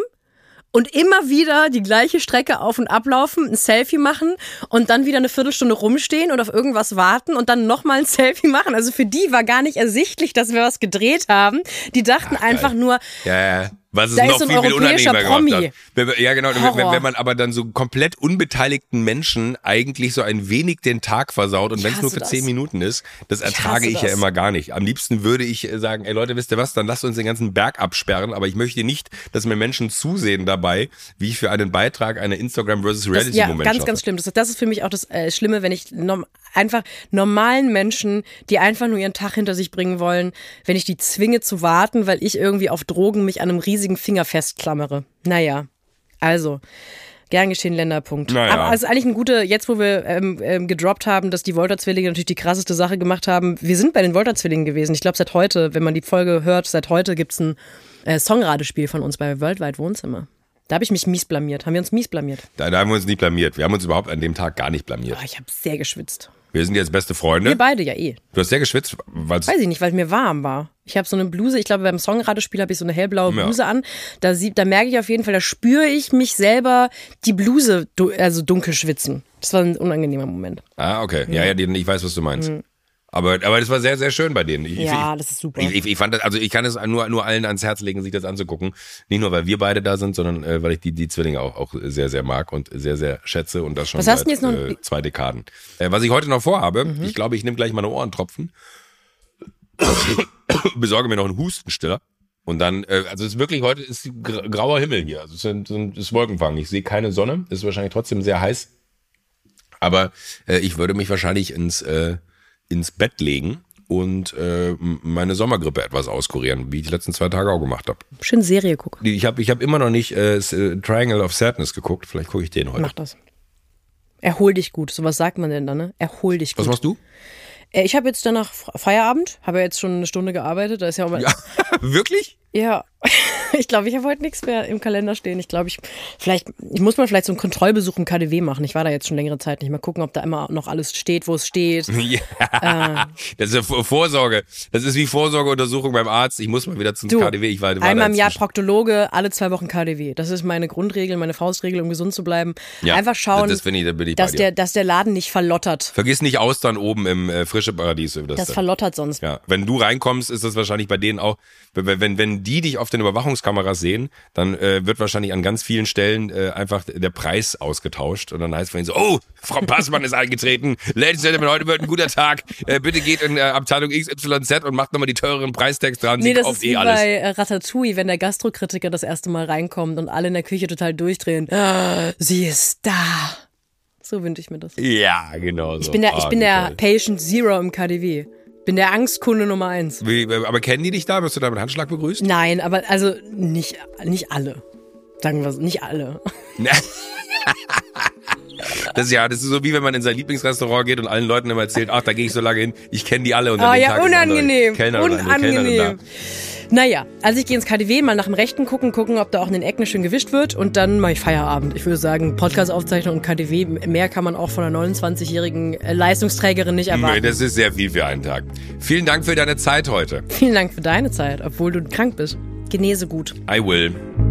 und immer wieder die gleiche Strecke auf und ablaufen, ein Selfie machen und dann wieder eine Viertelstunde rumstehen und auf irgendwas warten und dann nochmal ein Selfie machen. Also für die war gar nicht ersichtlich, dass wir was gedreht haben. Die dachten Ach, einfach nur, ja, ja. Was es da noch so viel, viel unangenehmer Promi. gemacht hat. Ja, genau. Wenn, wenn, man aber dann so komplett unbeteiligten Menschen eigentlich so ein wenig den Tag versaut und wenn es nur für das. zehn Minuten ist, das ertrage ich, ich ja immer gar nicht. Am liebsten würde ich äh, sagen, ey Leute, wisst ihr was, dann lasst uns den ganzen Berg absperren, aber ich möchte nicht, dass mir Menschen zusehen dabei, wie ich für einen Beitrag eine Instagram versus Reality das, Moment Ja, ganz, schaffe. ganz schlimm. Das, das ist für mich auch das äh, Schlimme, wenn ich nom einfach normalen Menschen, die einfach nur ihren Tag hinter sich bringen wollen, wenn ich die zwinge zu warten, weil ich irgendwie auf Drogen mich an einem riesigen Finger festklammere. Naja, also. Gern geschehen Länderpunkt. Naja. Aber es ist eigentlich ein guter, jetzt wo wir ähm, ähm, gedroppt haben, dass die Volta-Zwillinge natürlich die krasseste Sache gemacht haben. Wir sind bei den Volta-Zwillingen gewesen. Ich glaube, seit heute, wenn man die Folge hört, seit heute gibt es ein äh, Songradespiel von uns bei Worldwide Wohnzimmer. Da habe ich mich mies blamiert. Haben wir uns mies blamiert? Da, da haben wir uns nicht blamiert. Wir haben uns überhaupt an dem Tag gar nicht blamiert. Oh, ich habe sehr geschwitzt. Wir sind jetzt beste Freunde. Wir beide ja eh. Du hast sehr geschwitzt, weil Weiß ich nicht, weil mir warm war. Ich habe so eine Bluse, ich glaube beim Songradespiel habe ich so eine hellblaue Ja. Bluse an. Da, sieht, da merke ich auf jeden Fall, da spüre ich mich selber die Bluse also dunkel schwitzen. Das war ein unangenehmer Moment. Ah, okay. Ja, ja, ich weiß, was du meinst. Aber, aber das war sehr, sehr schön bei denen. Ich, Mhm. Ja, ich, das ist super. Ich, ich, fand das, also ich kann es nur, nur allen ans Herz legen, sich das anzugucken. Nicht nur, weil wir beide da sind, sondern äh, weil ich die, die Zwillinge auch, auch sehr, sehr mag und sehr, sehr schätze und das schon Was hast seit du jetzt noch- Mhm. äh, zwei Dekaden. Äh, was ich heute noch vorhabe, ich glaube, ich nehme gleich meine Ohrentropfen, besorge mir noch einen Hustenstiller. Und dann, äh, also es ist wirklich, heute ist gr- grauer Himmel hier. Also es sind, ist Wolkenfang. Ich sehe keine Sonne. Es ist wahrscheinlich trotzdem sehr heiß. Aber äh, ich würde mich wahrscheinlich ins, äh, ins Bett legen und äh, meine Sommergrippe etwas auskurieren, wie ich die letzten zwei Tage auch gemacht habe. Schön Serie gucken. Ich habe ich hab immer noch nicht äh, äh, Triangle of Sadness geguckt. Vielleicht gucke ich den heute. Mach das. Erhol dich gut. So was sagt man denn da, ne? Erhol dich gut. Was machst du? Äh, Ich habe jetzt danach Feierabend, habe ja jetzt schon eine Stunde gearbeitet. Da ist ja auch mal, Ja, wirklich? Ja, ich glaube, ich habe heute nichts mehr im Kalender stehen. Ich glaube, ich vielleicht, ich muss mal vielleicht so einen Kontrollbesuch im KDW machen. Ich war da jetzt schon längere Zeit nicht. Mal gucken, ob da immer noch alles steht, wo es steht. Ja. Ah. Das ist ja Vor- Vorsorge. Das ist wie Vorsorgeuntersuchung beim Arzt. Ich muss mal wieder zum Du, KDW. Ich war, war Einmal im Jahr Proktologe, alle zwei Wochen KDW. Das ist meine Grundregel, meine Faustregel, um gesund zu bleiben. Ja, Einfach schauen, das finde ich- da ich dass, der, dass der Laden nicht verlottert. Vergiss nicht Austern oben im äh, frische Paradies. Das, Das verlottert sonst. ja, wenn du reinkommst, ist das wahrscheinlich bei denen auch, wenn, wenn, wenn die dich auf den Überwachungskameras sehen, dann äh, wird wahrscheinlich an ganz vielen Stellen äh, einfach der Preis ausgetauscht und dann heißt es von ihnen so, oh, Frau Passmann ist eingetreten, Ladies and Gentlemen, heute wird ein guter Tag, äh, bitte geht in äh, Abteilung XYZ und macht nochmal die teureren Preistext dran, Nee, sie das kauft ist eh wie alles. bei äh, Ratatouille, wenn der Gastrokritiker das erste Mal reinkommt und alle in der Küche total durchdrehen. Ah, sie ist da. So wünsche ich mir das. Ja, genau so. Ich bin der, ich Ah, bin der. Patient Zero im KDW. Bin der Angstkunde Nummer eins. Wie, aber kennen die dich da? Wirst du da mit Handschlag begrüßt? Nein, aber also nicht, nicht alle. Sagen wir so, nicht alle. Das ist ja, das ist so wie wenn man in sein Lieblingsrestaurant geht und allen Leuten immer erzählt, ach, da gehe ich so lange hin, ich kenne die alle und an Ah dem ja, Tag ist eine andere unangenehm. Kellner Unangenehm. Naja, also ich gehe ins KDW, mal nach dem Rechten gucken, gucken, ob da auch in den Ecken schön gewischt wird und dann mache ich Feierabend. Ich würde sagen, Podcast-Aufzeichnung und KDW, mehr kann man auch von einer 29-jährigen äh, Leistungsträgerin nicht Nee, erwarten. Das ist sehr viel für einen Tag. Vielen Dank für deine Zeit heute. Vielen Dank für deine Zeit, obwohl du krank bist. Genese gut. I will.